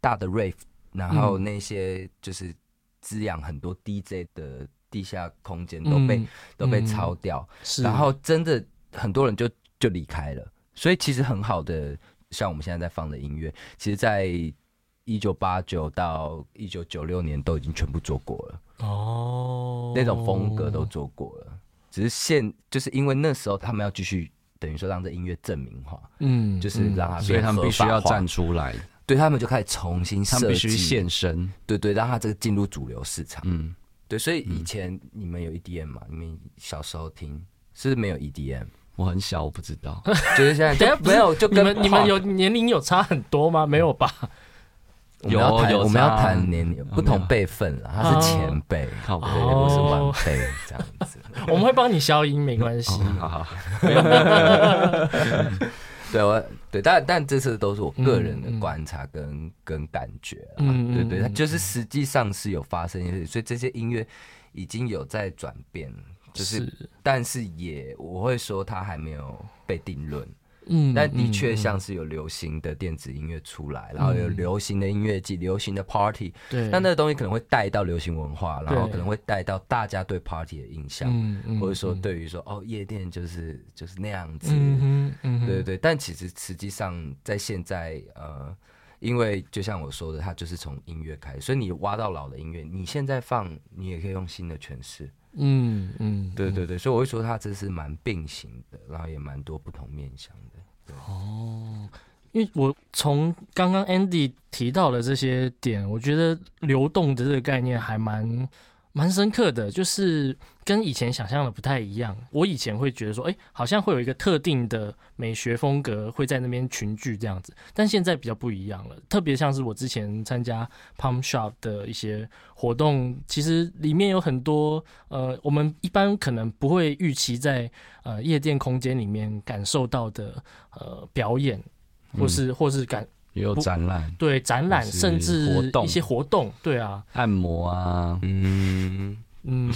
大的 rave，然后嗯那些就是滋养很多 DJ 的地下空间都被、嗯都被嗯抄掉，是，然后真的很多人就就离开了，所以其实很好的，像我们现在在放的音乐，其实在一九八九到一九九六年都已经全部做过了，哦，那种风格都做过了，只是现就是因为那时候他们要继续等于说让这音乐证明化，嗯，就是让它所以他们必须要站出来，对他们就开始重新他们必须设计现身。对对，让他这个进入主流市场。嗯，对，所以以前你们有 EDM 吗？你们小时候听是不是没有 EDM？我很小，我不知道。就是现在等下就没有，就跟你们你们有年龄有差很多吗？没有吧？我们要谈有有我们要差谈年龄不同辈分了，他是前辈，靠北对，哦我是晚辈这样子。我们会帮你消音，没关系。好好，对，我对，但但这次都是我个人的观察跟跟感觉啦。嗯对对，就是实际上是有发生一些事，所以这些音乐已经有在转变，就是但是也我会说它还没有被定论。嗯但的确嗯。像是有流行的电子音乐出来，然后有流行的音乐季、流行的 party，对，那那个东西可能会带到流行文化，然后可能会带到大家对 party 的印象，或者说嗯。对于说哦夜店就是就是那样子，嗯嗯对对对。但其实实际上在现在呃，因为就像我说的，它就是从音乐开始，所以你挖到老的音乐，你现在放你也可以用新的诠释，嗯嗯，对对对。所以我会说它这是蛮并行的，然后也蛮多不同面向的。哦因为我从刚刚 Andy 提到的这些点，我觉得流动的这个概念还蛮蛮深刻的，就是跟以前想象的不太一样。我以前会觉得说，哎、好像会有一个特定的美学风格会在那边群聚这样子，但现在比较不一样了。特别像是我之前参加 Pump Shop 的一些活动，其实里面有很多呃，我们一般可能不会预期在呃夜店空间里面感受到的呃表演。或是或是感也有展览、对展览，甚至一些活动，对啊，按摩啊，嗯，嗯，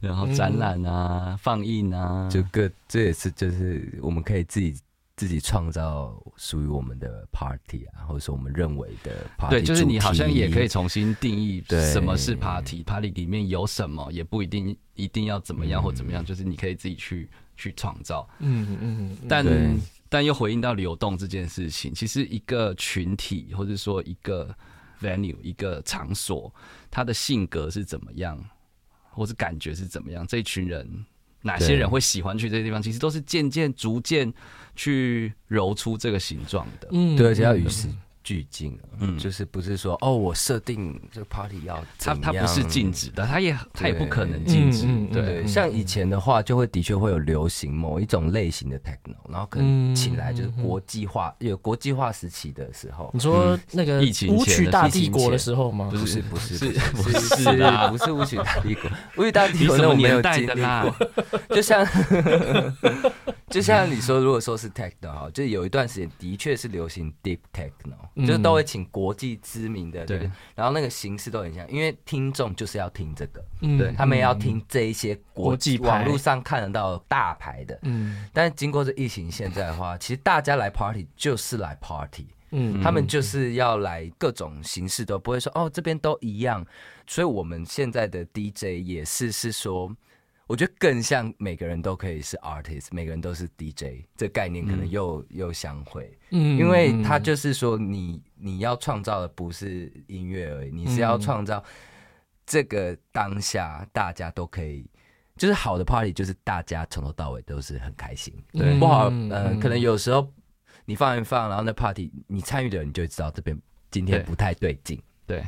然后展览啊、放映啊，就各这也是就是我们可以自己自己创造属于我们的 party 啊，或者说我们认为的 party 对，就是你好像也可以重新定义对什么是 party，party 里面有什么，也不一定一定要怎么样或怎么样，就是你可以自己去去创造。嗯嗯嗯，但对但又回应到流动这件事情，其实一个群体或者说一个 venue 一个场所，它的性格是怎么样，或是感觉是怎么样，这一群人哪些人会喜欢去这些地方，其实都是渐渐逐渐去揉出这个形状的。嗯对，而且要与嗯时俱进啊，嗯就是不是说哦，我设定这个 party 要它怎样它不是禁止的，它也它也不可能禁止嗯嗯。嗯对对，像以前的话，就会的确会有流行某一种类型的 techno，然后可能嗯请来就是国际化，有国际化时期的时候你，说那个疫情舞曲前大帝国的时候吗？不是不是是不不是是啊不是舞曲大帝国，舞曲大帝国那我没有年代经历的啦？过，就像就像你说，如果说是 techno 哈，就有一段时间的确是流行 deep techno，、嗯就是都会请国际知名的对这个，然后那个形式都很像，因为听众就是要听这个，嗯。对他们要听这一些国国际网络上看得到大牌的。嗯。但是经过这疫情现在的话，其实大家来 party 就是来 party，嗯。他们就是要来各种形式都不会说哦这边都一样，所以我们现在的 DJ 也是是说，我觉得更像每个人都可以是 artist，每个人都是 DJ，这概念可能又、又相会，嗯因为他就是说你你要创造的不是音乐而已，你是要创造这个当下大家都可以。就是好的 party，就是大家从头到尾都是很开心。对。不好，嗯可能有时候你放一放，然后那 party 你参与的人你就会知道这边今天不太对劲。对，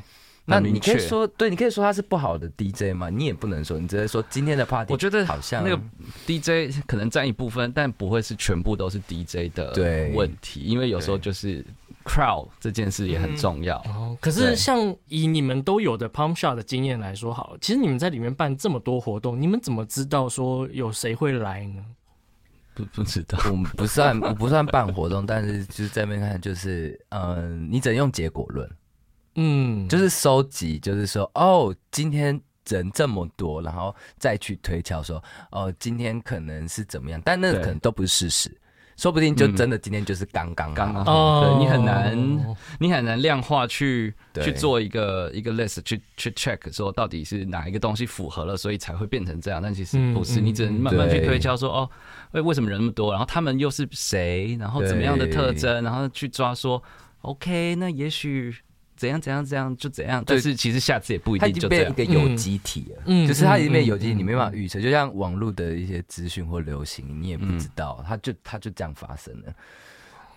那你可以说，对，你可以说他是不好的 DJ 吗？你也不能说，你只是说今天的 party，我觉得好像那个 DJ 可能占一部分，但不会是全部都是 DJ 的对问题，因为有时候就是 crowd 这件事也很重要。哦，可是像以你们都有的 pump shot 的经验来说，好，其实你们在里面办这么多活动，你们怎么知道说有谁会来呢？不不知道，我们不算我不算办活动，但是就是在那边看，就是嗯、你只能用结果论，嗯，就是收集，就是说哦，今天人这么多，然后再去推敲说哦，今天可能是怎么样，但那可能都不是事实，说不定就真的今天就是刚刚好。刚刚对你很难你很难量化去去做一个一个 list 去去 check 说到底是哪一个东西符合了，所以才会变成这样。但其实不是，你只能慢慢去推敲说哦，为为什么人那么多，然后他们又是谁，然后怎么样的特征，然后去抓说 OK，那也许怎样怎样怎样就怎样，但是其实下次也不一定就这样。变一个有机体了，嗯就是它已经变嗯有机体，嗯你没办法预测。就像网络的一些资讯或流行，你也不嗯知道，它就它就这样发生了。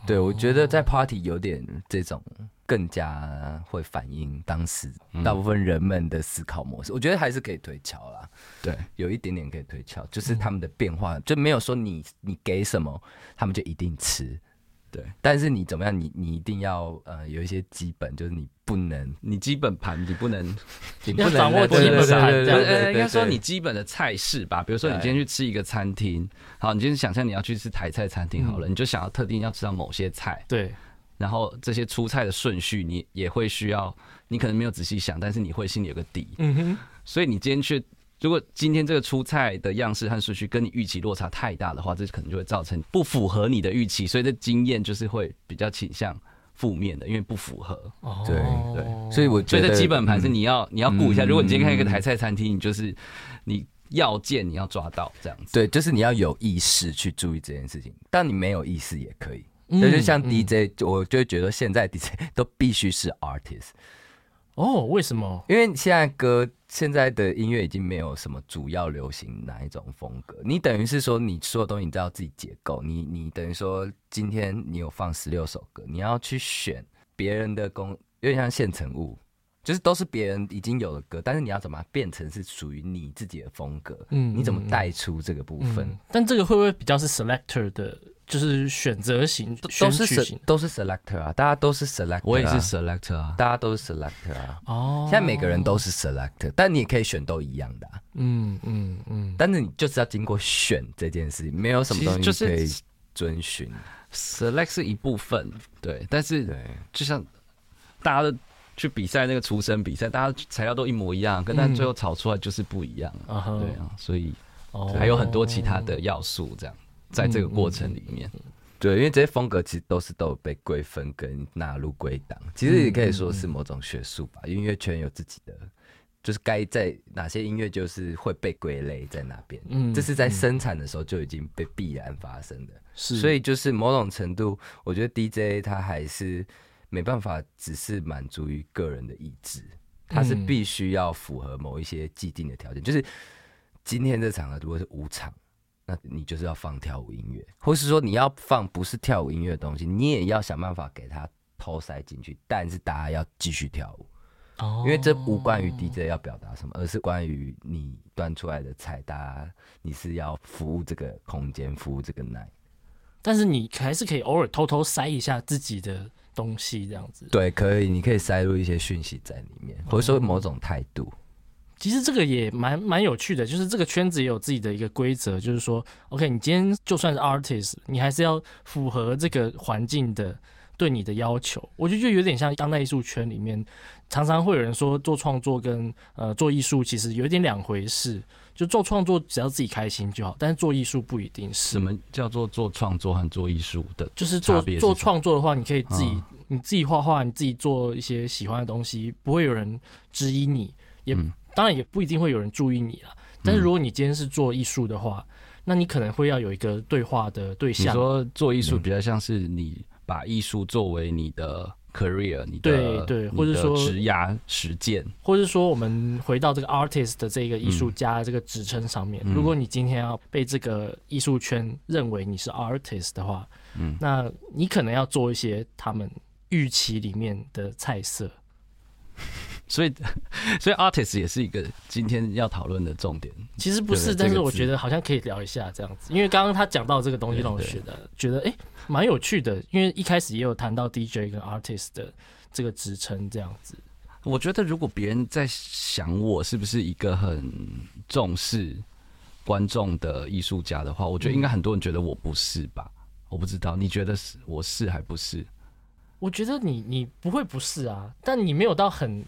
对，我觉得在 party 有点这种更加会反映当时大部分人们的思考模式，我觉得还是可以推敲啦。对，有一点点可以推敲，就是他们的变化，就没有说你你给什么，他们就一定吃。对，但是你怎么样，你你一定要呃有一些基本，就是你不能，你基本盘你不能 你不能掌握基本盘应该说你基本的菜式吧，比如说你今天去吃一个餐厅，好，你今天想象你要去吃台菜餐厅好了，你就想要特定要吃到某些菜，对，然后这些出菜的顺序你也会需要，你可能没有仔细想，但是你会心里有个底，嗯哼，所以你今天去。如果今天这个出菜的样式和顺序跟你预期落差太大的话，这可能就会造成不符合你的预期，所以这经验就是会比较倾向负面的，因为不符合。哦对对所以我觉得所以这基本盘是嗯你要、你要顾一下。如果你今天看一个嗯台菜餐厅，你就是你要件你要抓到这样子。对，就是你要有意识去注意这件事情，但你没有意识也可以。嗯那就像嗯 DJ，、我就会觉得现在 DJ 都必须是 artist，哦，为什么？因为现在歌现在的音乐已经没有什么主要流行哪一种风格，你等于是说你所有东西你都要自己解构，你你等于说今天你有放十六首歌，你要去选别人的工，有点像现成物。就是都是别人已经有的歌，但是你要怎么变成是属于你自己的风格？嗯你怎么带出这个部分？嗯，但这个会不会比较是 selector 的，就是选择型、都都是都是 selector 啊，大家都是 selector，、啊、我也是 selector 啊，大家都是 selector 啊。哦，现在每个人都是 selector，但你也可以选都一样的、啊，嗯嗯嗯，但是你就是要经过选这件事情，没有什么东西可以遵循。select 是一部分，对，但是对，就像大家都去比赛那个厨神比赛，大家材料都一模一样，跟嗯。但最后炒出来就是不一样啊。啊哈对啊，所以哦。还有很多其他的要素，这样在这个过程里面，对，因为这些风格其实都是都有被归分跟纳入归档，其实也可以说是某种学术吧。音乐圈有自己的，就是该在哪些音乐就是会被归类在哪边，嗯这是在生产的时候就已经被必然发生的。是，所以就是某种程度，我觉得 DJ 他还是没办法只是满足于个人的意志，他是嗯必须要符合某一些既定的条件。就是今天这场合如果是五场，那你就是要放跳舞音乐，或是说你要放不是跳舞音乐的东西，你也要想办法给它偷塞进去，但是大家要继续跳舞。哦因为这无关于 DJ 要表达什么，而是关于你端出来的菜，大家你是要服务这个空间，服务这个 night。但是你还是可以偶尔偷偷塞一下自己的东西，这样子。对，可以，你可以塞入一些讯息在里面，或者说某种态度。其实这个也蛮蛮有趣的，就是这个圈子也有自己的一个规则，就是说，OK，你今天就算是 artist，你还是要符合这个环境的对你的要求。我觉得就有点像当代艺术圈里面，常常会有人说做创作跟呃做艺术其实有一点两回事。就做创作只要自己开心就好，但是做艺术不一定是什。么叫做做创作和做艺术的？就是做做创作的话，你可以自己、嗯你自己画画，你自己做一些喜欢的东西，不会有人质疑你，也、嗯当然也不一定会有人注意你了。但是如果你今天是做艺术的话，那你可能会要有一个对话的对你象。说做艺术比较像是你把艺术作为你的 career，你的对对或者说职涯实践，或者说，我们回到这个 artist 的这个艺术家这个职称上面，嗯如果你今天要被这个艺术圈认为你是 artist 的话，嗯那你可能要做一些他们预期里面的菜色。所以 所以 artist 也是一个今天要讨论的重点。其实不是，但是我觉得好像可以聊一下这样子，因为刚刚他讲到这个东西，让我觉得觉得哎蛮有趣的，因为一开始也有谈到 DJ 跟 artist 的这个职称这样子。我觉得如果别人在想我是不是一个很重视观众的艺术家的话，我觉得应该很多人觉得我不是吧？我不知道，你觉得是我是还不是？我觉得你你不会不是啊，但你没有到很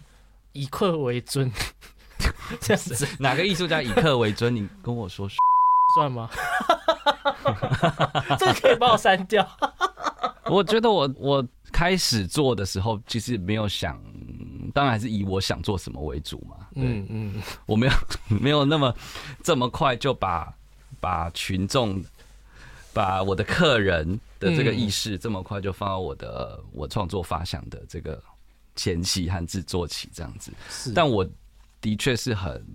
以客为尊 这样子哪个艺术家以客为尊？你跟我说。算吗？这个可以把我删掉。我觉得我我开始做的时候，其实没有想，当然还是以我想做什么为主嘛。嗯，嗯嗯，我没有没有那么这么快就把把群众、把我的客人的这个意识这么快就放到我的我创作发想的这个前期和制作期这样子。是，但我的确是很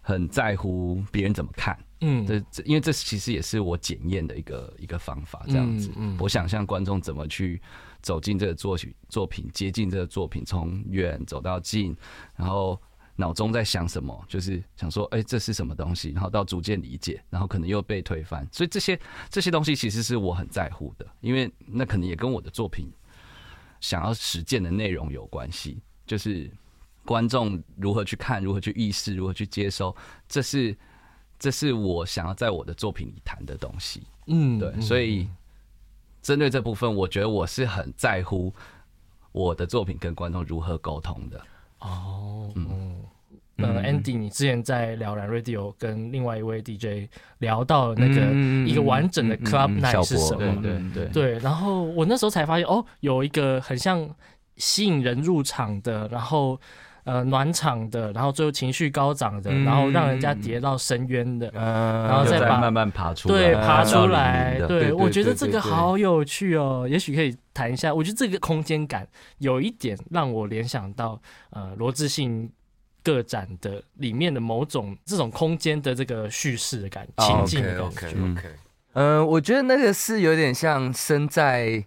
很在乎别人怎么看。嗯这这，因为这其实也是我检验的一个一个方法，这样子。嗯嗯我想象观众怎么去走进这个作品作品，接近这个作品，从远走到近，然后脑中在想什么，就是想说，哎、这是什么东西，然后到逐渐理解，然后可能又被推翻。所以这些这些东西其实是我很在乎的，因为那可能也跟我的作品想要实践的内容有关系，就是观众如何去看，如何去意识，如何去接收，这是这是我想要在我的作品里谈的东西。嗯对，所以针对这部分，我觉得我是很在乎我的作品跟观众如何沟通的。哦，嗯。呃，Andy，你之前在聊蓝 Radio 跟另外一位 DJ 聊到那个嗯一个完整的 Club 嗯 Night 小是什么？对对对，然后我那时候才发现，哦，有一个很像吸引人入场的，然后呃暖场的，然后最后情绪高涨的，嗯然后让人家跌到深渊的，嗯然后再把慢慢爬出来，对，爬出来对，我觉得这个好有趣哦，也许可以谈一下。我觉得这个空间感有一点让我联想到呃罗志信个展的里面的某种这种空间的这个叙事的感情境的感 OK 觉。OK OK，嗯，我觉得那个是有点像身在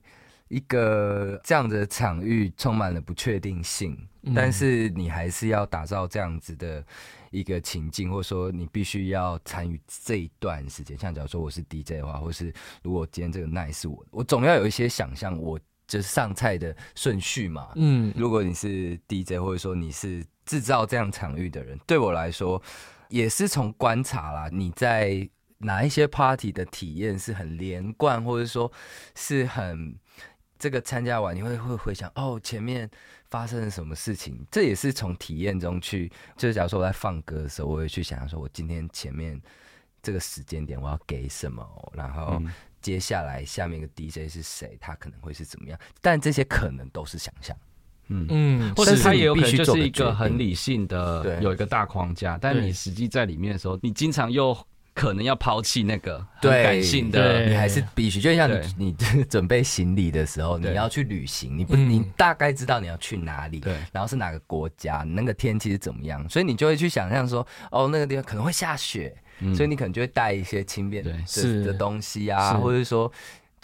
一个这样的场域，充满了不确定性，嗯但是你还是要打造这样子的一个情境，或者说你必须要参与这一段时间。像假如说我是 DJ 的话，或是如果今天这个 night 是我，我总要有一些想象，我就是上菜的顺序嘛。嗯如果你是 DJ，或者说你是制造这样场域的人，对我来说也是从观察啦，你在哪一些 party 的体验是很连贯，或者说是很这个参加完你会会回想哦前面发生了什么事情，这也是从体验中去，就是假如说我在放歌的时候，我会去想说我今天前面这个时间点我要给什么，然后嗯接下来下面一个 DJ 是谁，他可能会是怎么样，但这些可能都是想象。嗯。嗯，或者但是。你它也有可能就是一个很理性的，对。有一个大框架，但你实际在里面的时候，你经常又可能要抛弃那个很对。感性的，你还是必须，就像对。你你 准备行李的时候，你要去旅行，你不嗯。你大概知道你要去哪里，对。然后是哪个国家，那个天气是怎么样，所以你就会去想象说，哦，那个地方可能会下雪，嗯。所以你可能就会带一些轻便对。的是。的东西啊，是。或者说。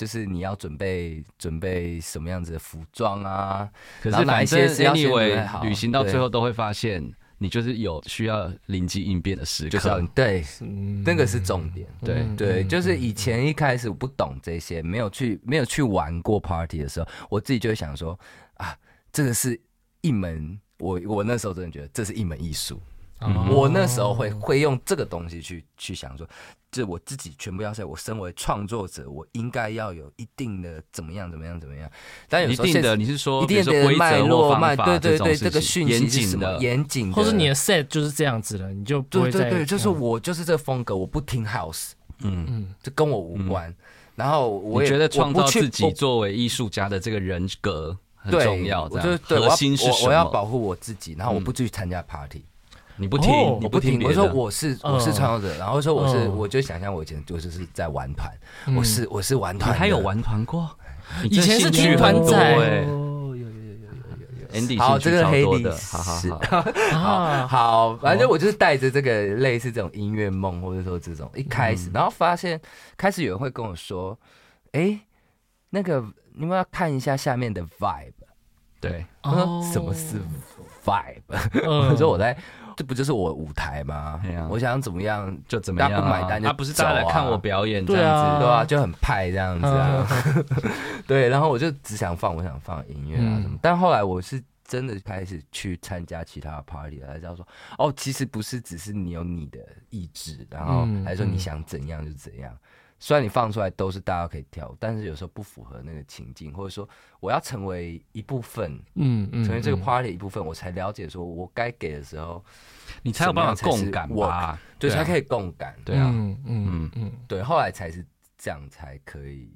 就是你要准备准备什么样子的服装啊？可是哪一些是要先准备 anyway 好旅行到最后都会发现，你就是有需要临机应变的时就是要刻。对，嗯那个是重点。对嗯对，嗯就是以前一开始我不懂这些，没有去没有去玩过 party 的时候，我自己就会想说啊，这个是一门我我那时候真的觉得这是一门艺术。哦我那时候会会用这个东西去去想说，这我自己全部要在我身为创作者，我应该要有一定的怎么样怎么样怎么样。但有时候现一定的，你是说一定的脉络脉，方法对对对，这个讯息是什么谨的，严谨的，或是你的 set 就是这样子了，你就不会对对对，就是嗯我就是这个风格，我不听 house，嗯。嗯这跟我无关。然后我也觉得创造我自己作为艺术家的这个人格很对重要，这样我就对我要核心是我什么？我要保护我自己，然后我嗯不去参加 party，你不听哦，你不听。我说我是我是嗯。创作者，然后说我是嗯。我就想象我以前就就是在玩团，嗯。我是我是玩团的，还有玩团过？以前是听团仔。有有有有有有有。，Andy 好，这个黑多的，好好史 好，啊，好，反正我就是带着这个类似这种音乐梦，或者说这种一开始，然后发现开始有人会跟我说，哎，那个你们要看一下下面的 vibe。对，我说什么是 vibe，嗯。我说我在，这不就是我舞台吗啊？我想怎么样就怎么样、啊？大家不买单就他不是大家来看我表演这样子，对啊，就很派这样子啊。嗯 对，然后我就只想放我想放音乐啊什么，嗯但后来我是真的开始去参加其他的 party 了，才知道说，哦，其实不是只是你有你的意志，然后嗯还是说你嗯想怎样就怎样。虽然你放出来都是大家可以跳，但是有时候不符合那个情境，或者说我要成为一部分，嗯嗯，成为这个嗯 party 的一部分，我才了解说我该给的时候，你才有办法共感吧？对，才可以共感。对啊，嗯嗯嗯对，后来才是这样才可以。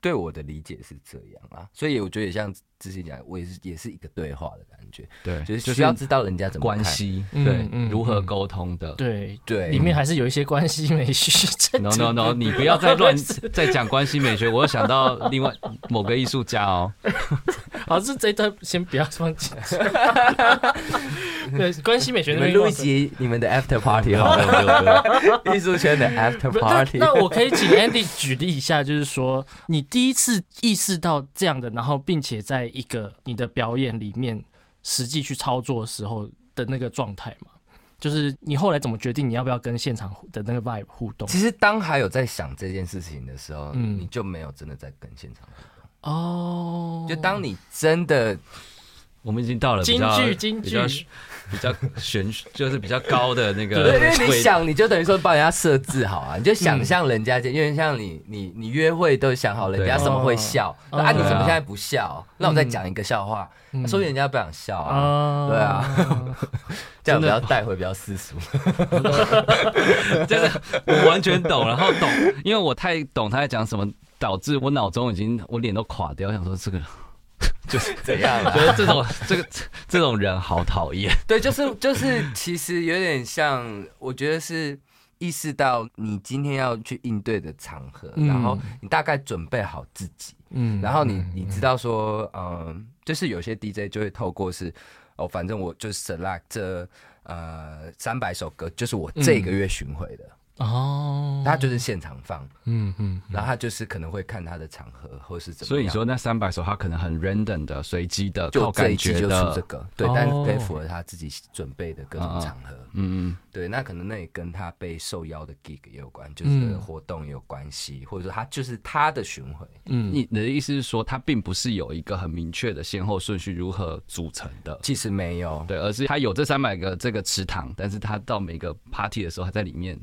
对我的理解是这样啊，所以我觉得也像之前讲，我也是也是一个对话的感觉，对，就是需要知道人家怎么看。关系，嗯对，嗯如何嗯沟通的。对对里面还是有一些关系美学 No no no！你不要再乱再讲关系美学，我又想到另外某个艺术家哦。好，这这一段先不要放进去。对，关系美学那边们录一集你们的 after party 好了，艺术圈的 after party。那我可以请 Andy 举例一下，就是说你第一次意识到这样的，然后并且在一个你的表演里面实际去操作的时候的那个状态嘛？就是你后来怎么决定你要不要跟现场的那个 vibe 互动？其实当还有在想这件事情的时候，嗯你就没有真的在跟现场互动。哦，就当你真的我们已经到了比京较剧京剧。比较比较玄，就是比较高的那个对，因为你想，你就等于说帮人家设置好啊，你就想象人家，因为像你你你约会都想好了人家什么会笑，那啊你怎么现在不笑？那我再讲一个笑话，嗯。说明人家不想笑啊，啊对啊，这样比较带回比较世俗。真 的我完全懂，然后懂，因为我太懂他在讲什么，导致我脑中已经我脸都垮掉，我想说这个就是怎样啊？觉？得这种这个这种人好讨厌。对，就是就是，其实有点像，我觉得是意识到你今天要去应对的场合，嗯。然后你大概准备好自己，嗯然后你你知道说，嗯，就是有些 DJ 就会透过是，哦，反正我就是 select 这呃三百首歌，就是我这个月巡回的，哦，他就是现场放，嗯嗯然后他就是可能会看他的场合或是怎么样，所以你说那三百首，他可能很 random 的、随机的、就感这一期就出这，个，对哦，但可以符合他自己准备的各种场合。嗯嗯，对，那可能那也跟他被受邀的 gig 也有关，就是嗯。活动也有关系，或者说他就是他的巡回。嗯。你的意思是说，他并不是有一个很明确的先后顺序如何组成的，其实没有，对，而是他有这三百个这个池塘，但是他到每个 party 的时候，他在里面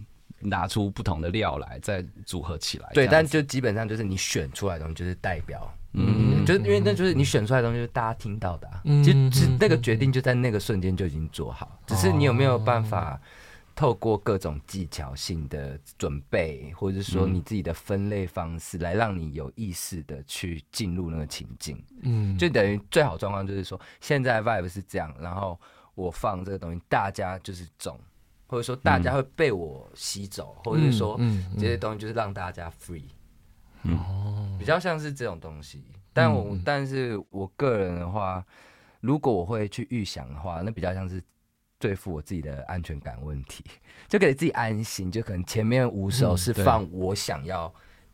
拿出不同的料来，再组合起来。对，但就基本上就是你选出来的东西就是代表，嗯嗯，就是因为那就是你选出来的东西，就是大家听到的、啊，嗯其实是那个决定就在那个瞬间就已经做好，只是你有没有办法透过各种技巧性的准备，或者是说你自己的分类方式，来让你有意识的去进入那个情境。嗯。就等于最好状况就是说，现在 vibe 是这样，然后我放这个东西，大家就是中，或者说大家会被我吸走，或者是说嗯这些东西就是让大家 free，嗯。比较像是这种东西。但我、嗯。但是我个人的话，如果我会去预想的话，那比较像是对付我自己的安全感问题，就给自己安心，就可能前面五首是放我想要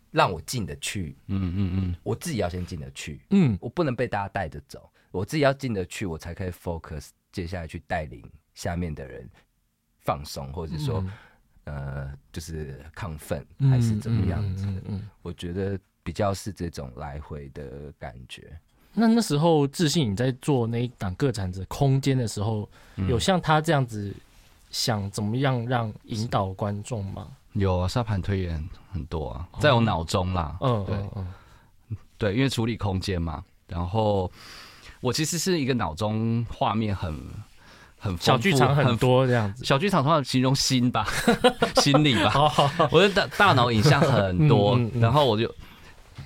让我进得去，嗯嗯嗯，我自己要先进得去，嗯。我不能被大家带着走，我自己要进得去，我才可以 focus 接下来去带领下面的人放松，或者说、呃，就是亢奋还是怎么样子的。嗯嗯嗯我觉得比较是这种来回的感觉。那那时候自信你在做那一档个展子空间的时候，嗯有像他这样子想怎么样让引导观众吗？有啊，沙盘推演很多啊，在我脑中啦。嗯对嗯嗯对，因为处理空间嘛，然后我其实是一个脑中画面很很小剧场很多这样子。小剧场通常形容心吧，心理吧。好好好，我的大大脑影像很多，嗯嗯嗯然后我就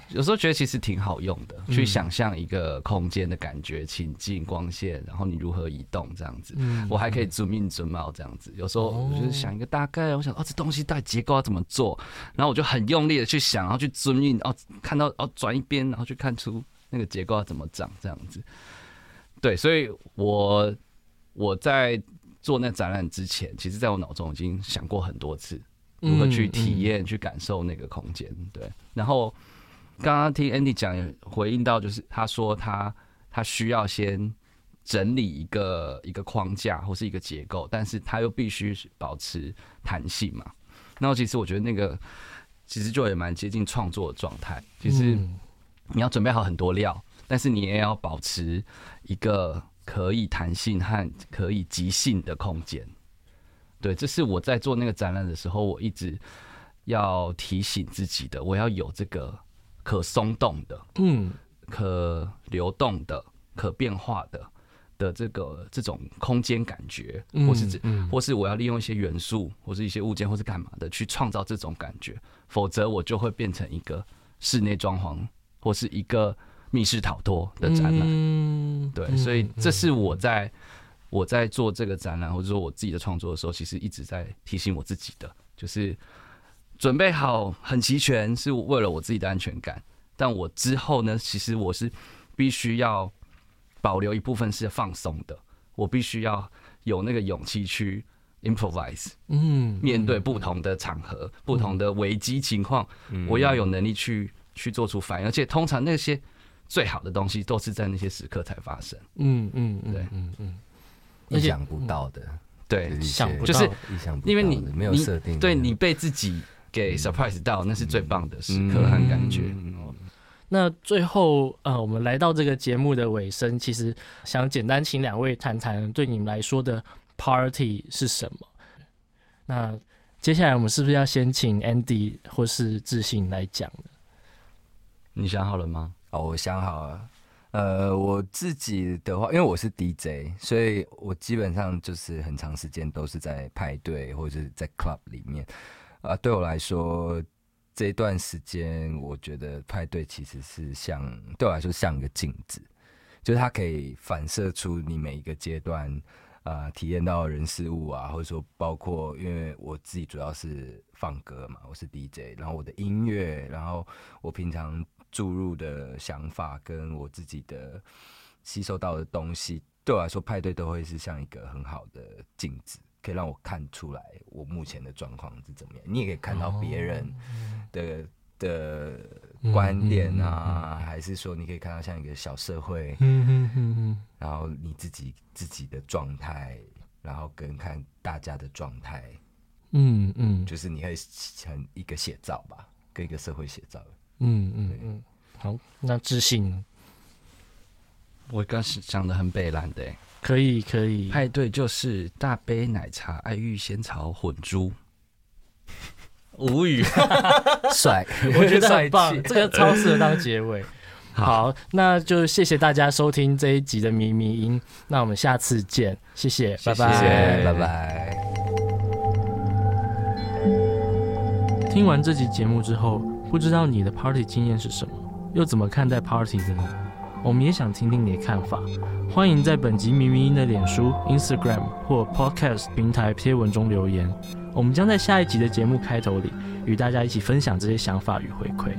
有时候觉得其实挺好用的，嗯去想象一个空间的感觉、情境、光线，然后你如何移动这样子。嗯我还可以 zoom in zoom out 这样子，有时候哦我就是想一个大概，我想哦这东西到底结构要怎么做，然后我就很用力的去想，然后去 zoom in，哦看到哦转一边，然后去看出那个结构要怎么长这样子。对，所以我我在做那展览之前，其实在我脑中已经想过很多次如何去体验、去感受那个空间。对，然后刚刚听 Andy 讲，回应到就是他说他他需要先整理一个一个框架或是一个结构，但是他又必须保持弹性嘛。然后其实我觉得那个其实就也蛮接近创作的状态。其实你要准备好很多料，但是你也要保持一个可以弹性和可以即兴的空间。对，这是我在做那个展览的时候，我一直要提醒自己的，我要有这个可松动的，嗯，可流动的，可变化的。的这个这种空间感觉，或是这，或是我要利用一些元素，或是一些物件，或是干嘛的，去创造这种感觉，否则我就会变成一个室内装潢，或是一个密室逃脱的展览。对，所以这是我在我在做这个展览，或者说我自己的创作的时候，其实一直在提醒我自己的，就是准备好很齐全，是为了我自己的安全感。但我之后呢，其实我是必须要。保留一部分是放松的，我必须要有那个勇气去 improvise，嗯，面对不同的场合、不同的危机情况，我要有能力去去做出反应，而且通常那些最好的东西都是在那些时刻才发生。嗯嗯，对，嗯嗯，意想不到的，对，想就是意想，因为你没有设定，对你被自己给 surprise 到，那是最棒的时刻和感觉。那最后，呃，我们来到这个节目的尾声，其实想简单请两位谈谈对你们来说的 party 是什么。那接下来我们是不是要先请 Andy 或是自信来讲呢？你想好了吗？我想好了。呃，我自己的话，因为我是 DJ，所以我基本上就是很长时间都是在派对或者是在 club 里面。啊，对我来说。这段时间，我觉得派对其实是像对我来说像一个镜子，就是它可以反射出你每一个阶段啊体验到人事物啊，或者说包括因为我自己主要是放歌嘛，我是 DJ，然后我的音乐，然后我平常注入的想法跟我自己的吸收到的东西，对我来说派对都会是像一个很好的镜子。可以让我看出来我目前的状况是怎么样，你也可以看到别人的的观点啊，还是说你可以看到像一个小社会，然后你自己自己的状态，然后跟看大家的状态，嗯嗯，就是你会成一个写照吧，跟一个社会写照。嗯嗯嗯，好，那自信，我刚是讲的很北蓝的。可以可以，派对就是大杯奶茶、爱玉仙草混珠，无语，帅，我觉得很棒，这个超适合当结尾。好，那就谢谢大家收听这一集的咪咪音，那我们下次见，谢谢，拜拜，拜拜。听完这集节目之后，不知道你的 party 经验是什么，又怎么看待 party 的呢？我们也想听听你的看法，欢迎在本集咪咪音的脸书、Instagram 或 Podcast 平台贴文中留言，我们将在下一集的节目开头里与大家一起分享这些想法与回馈。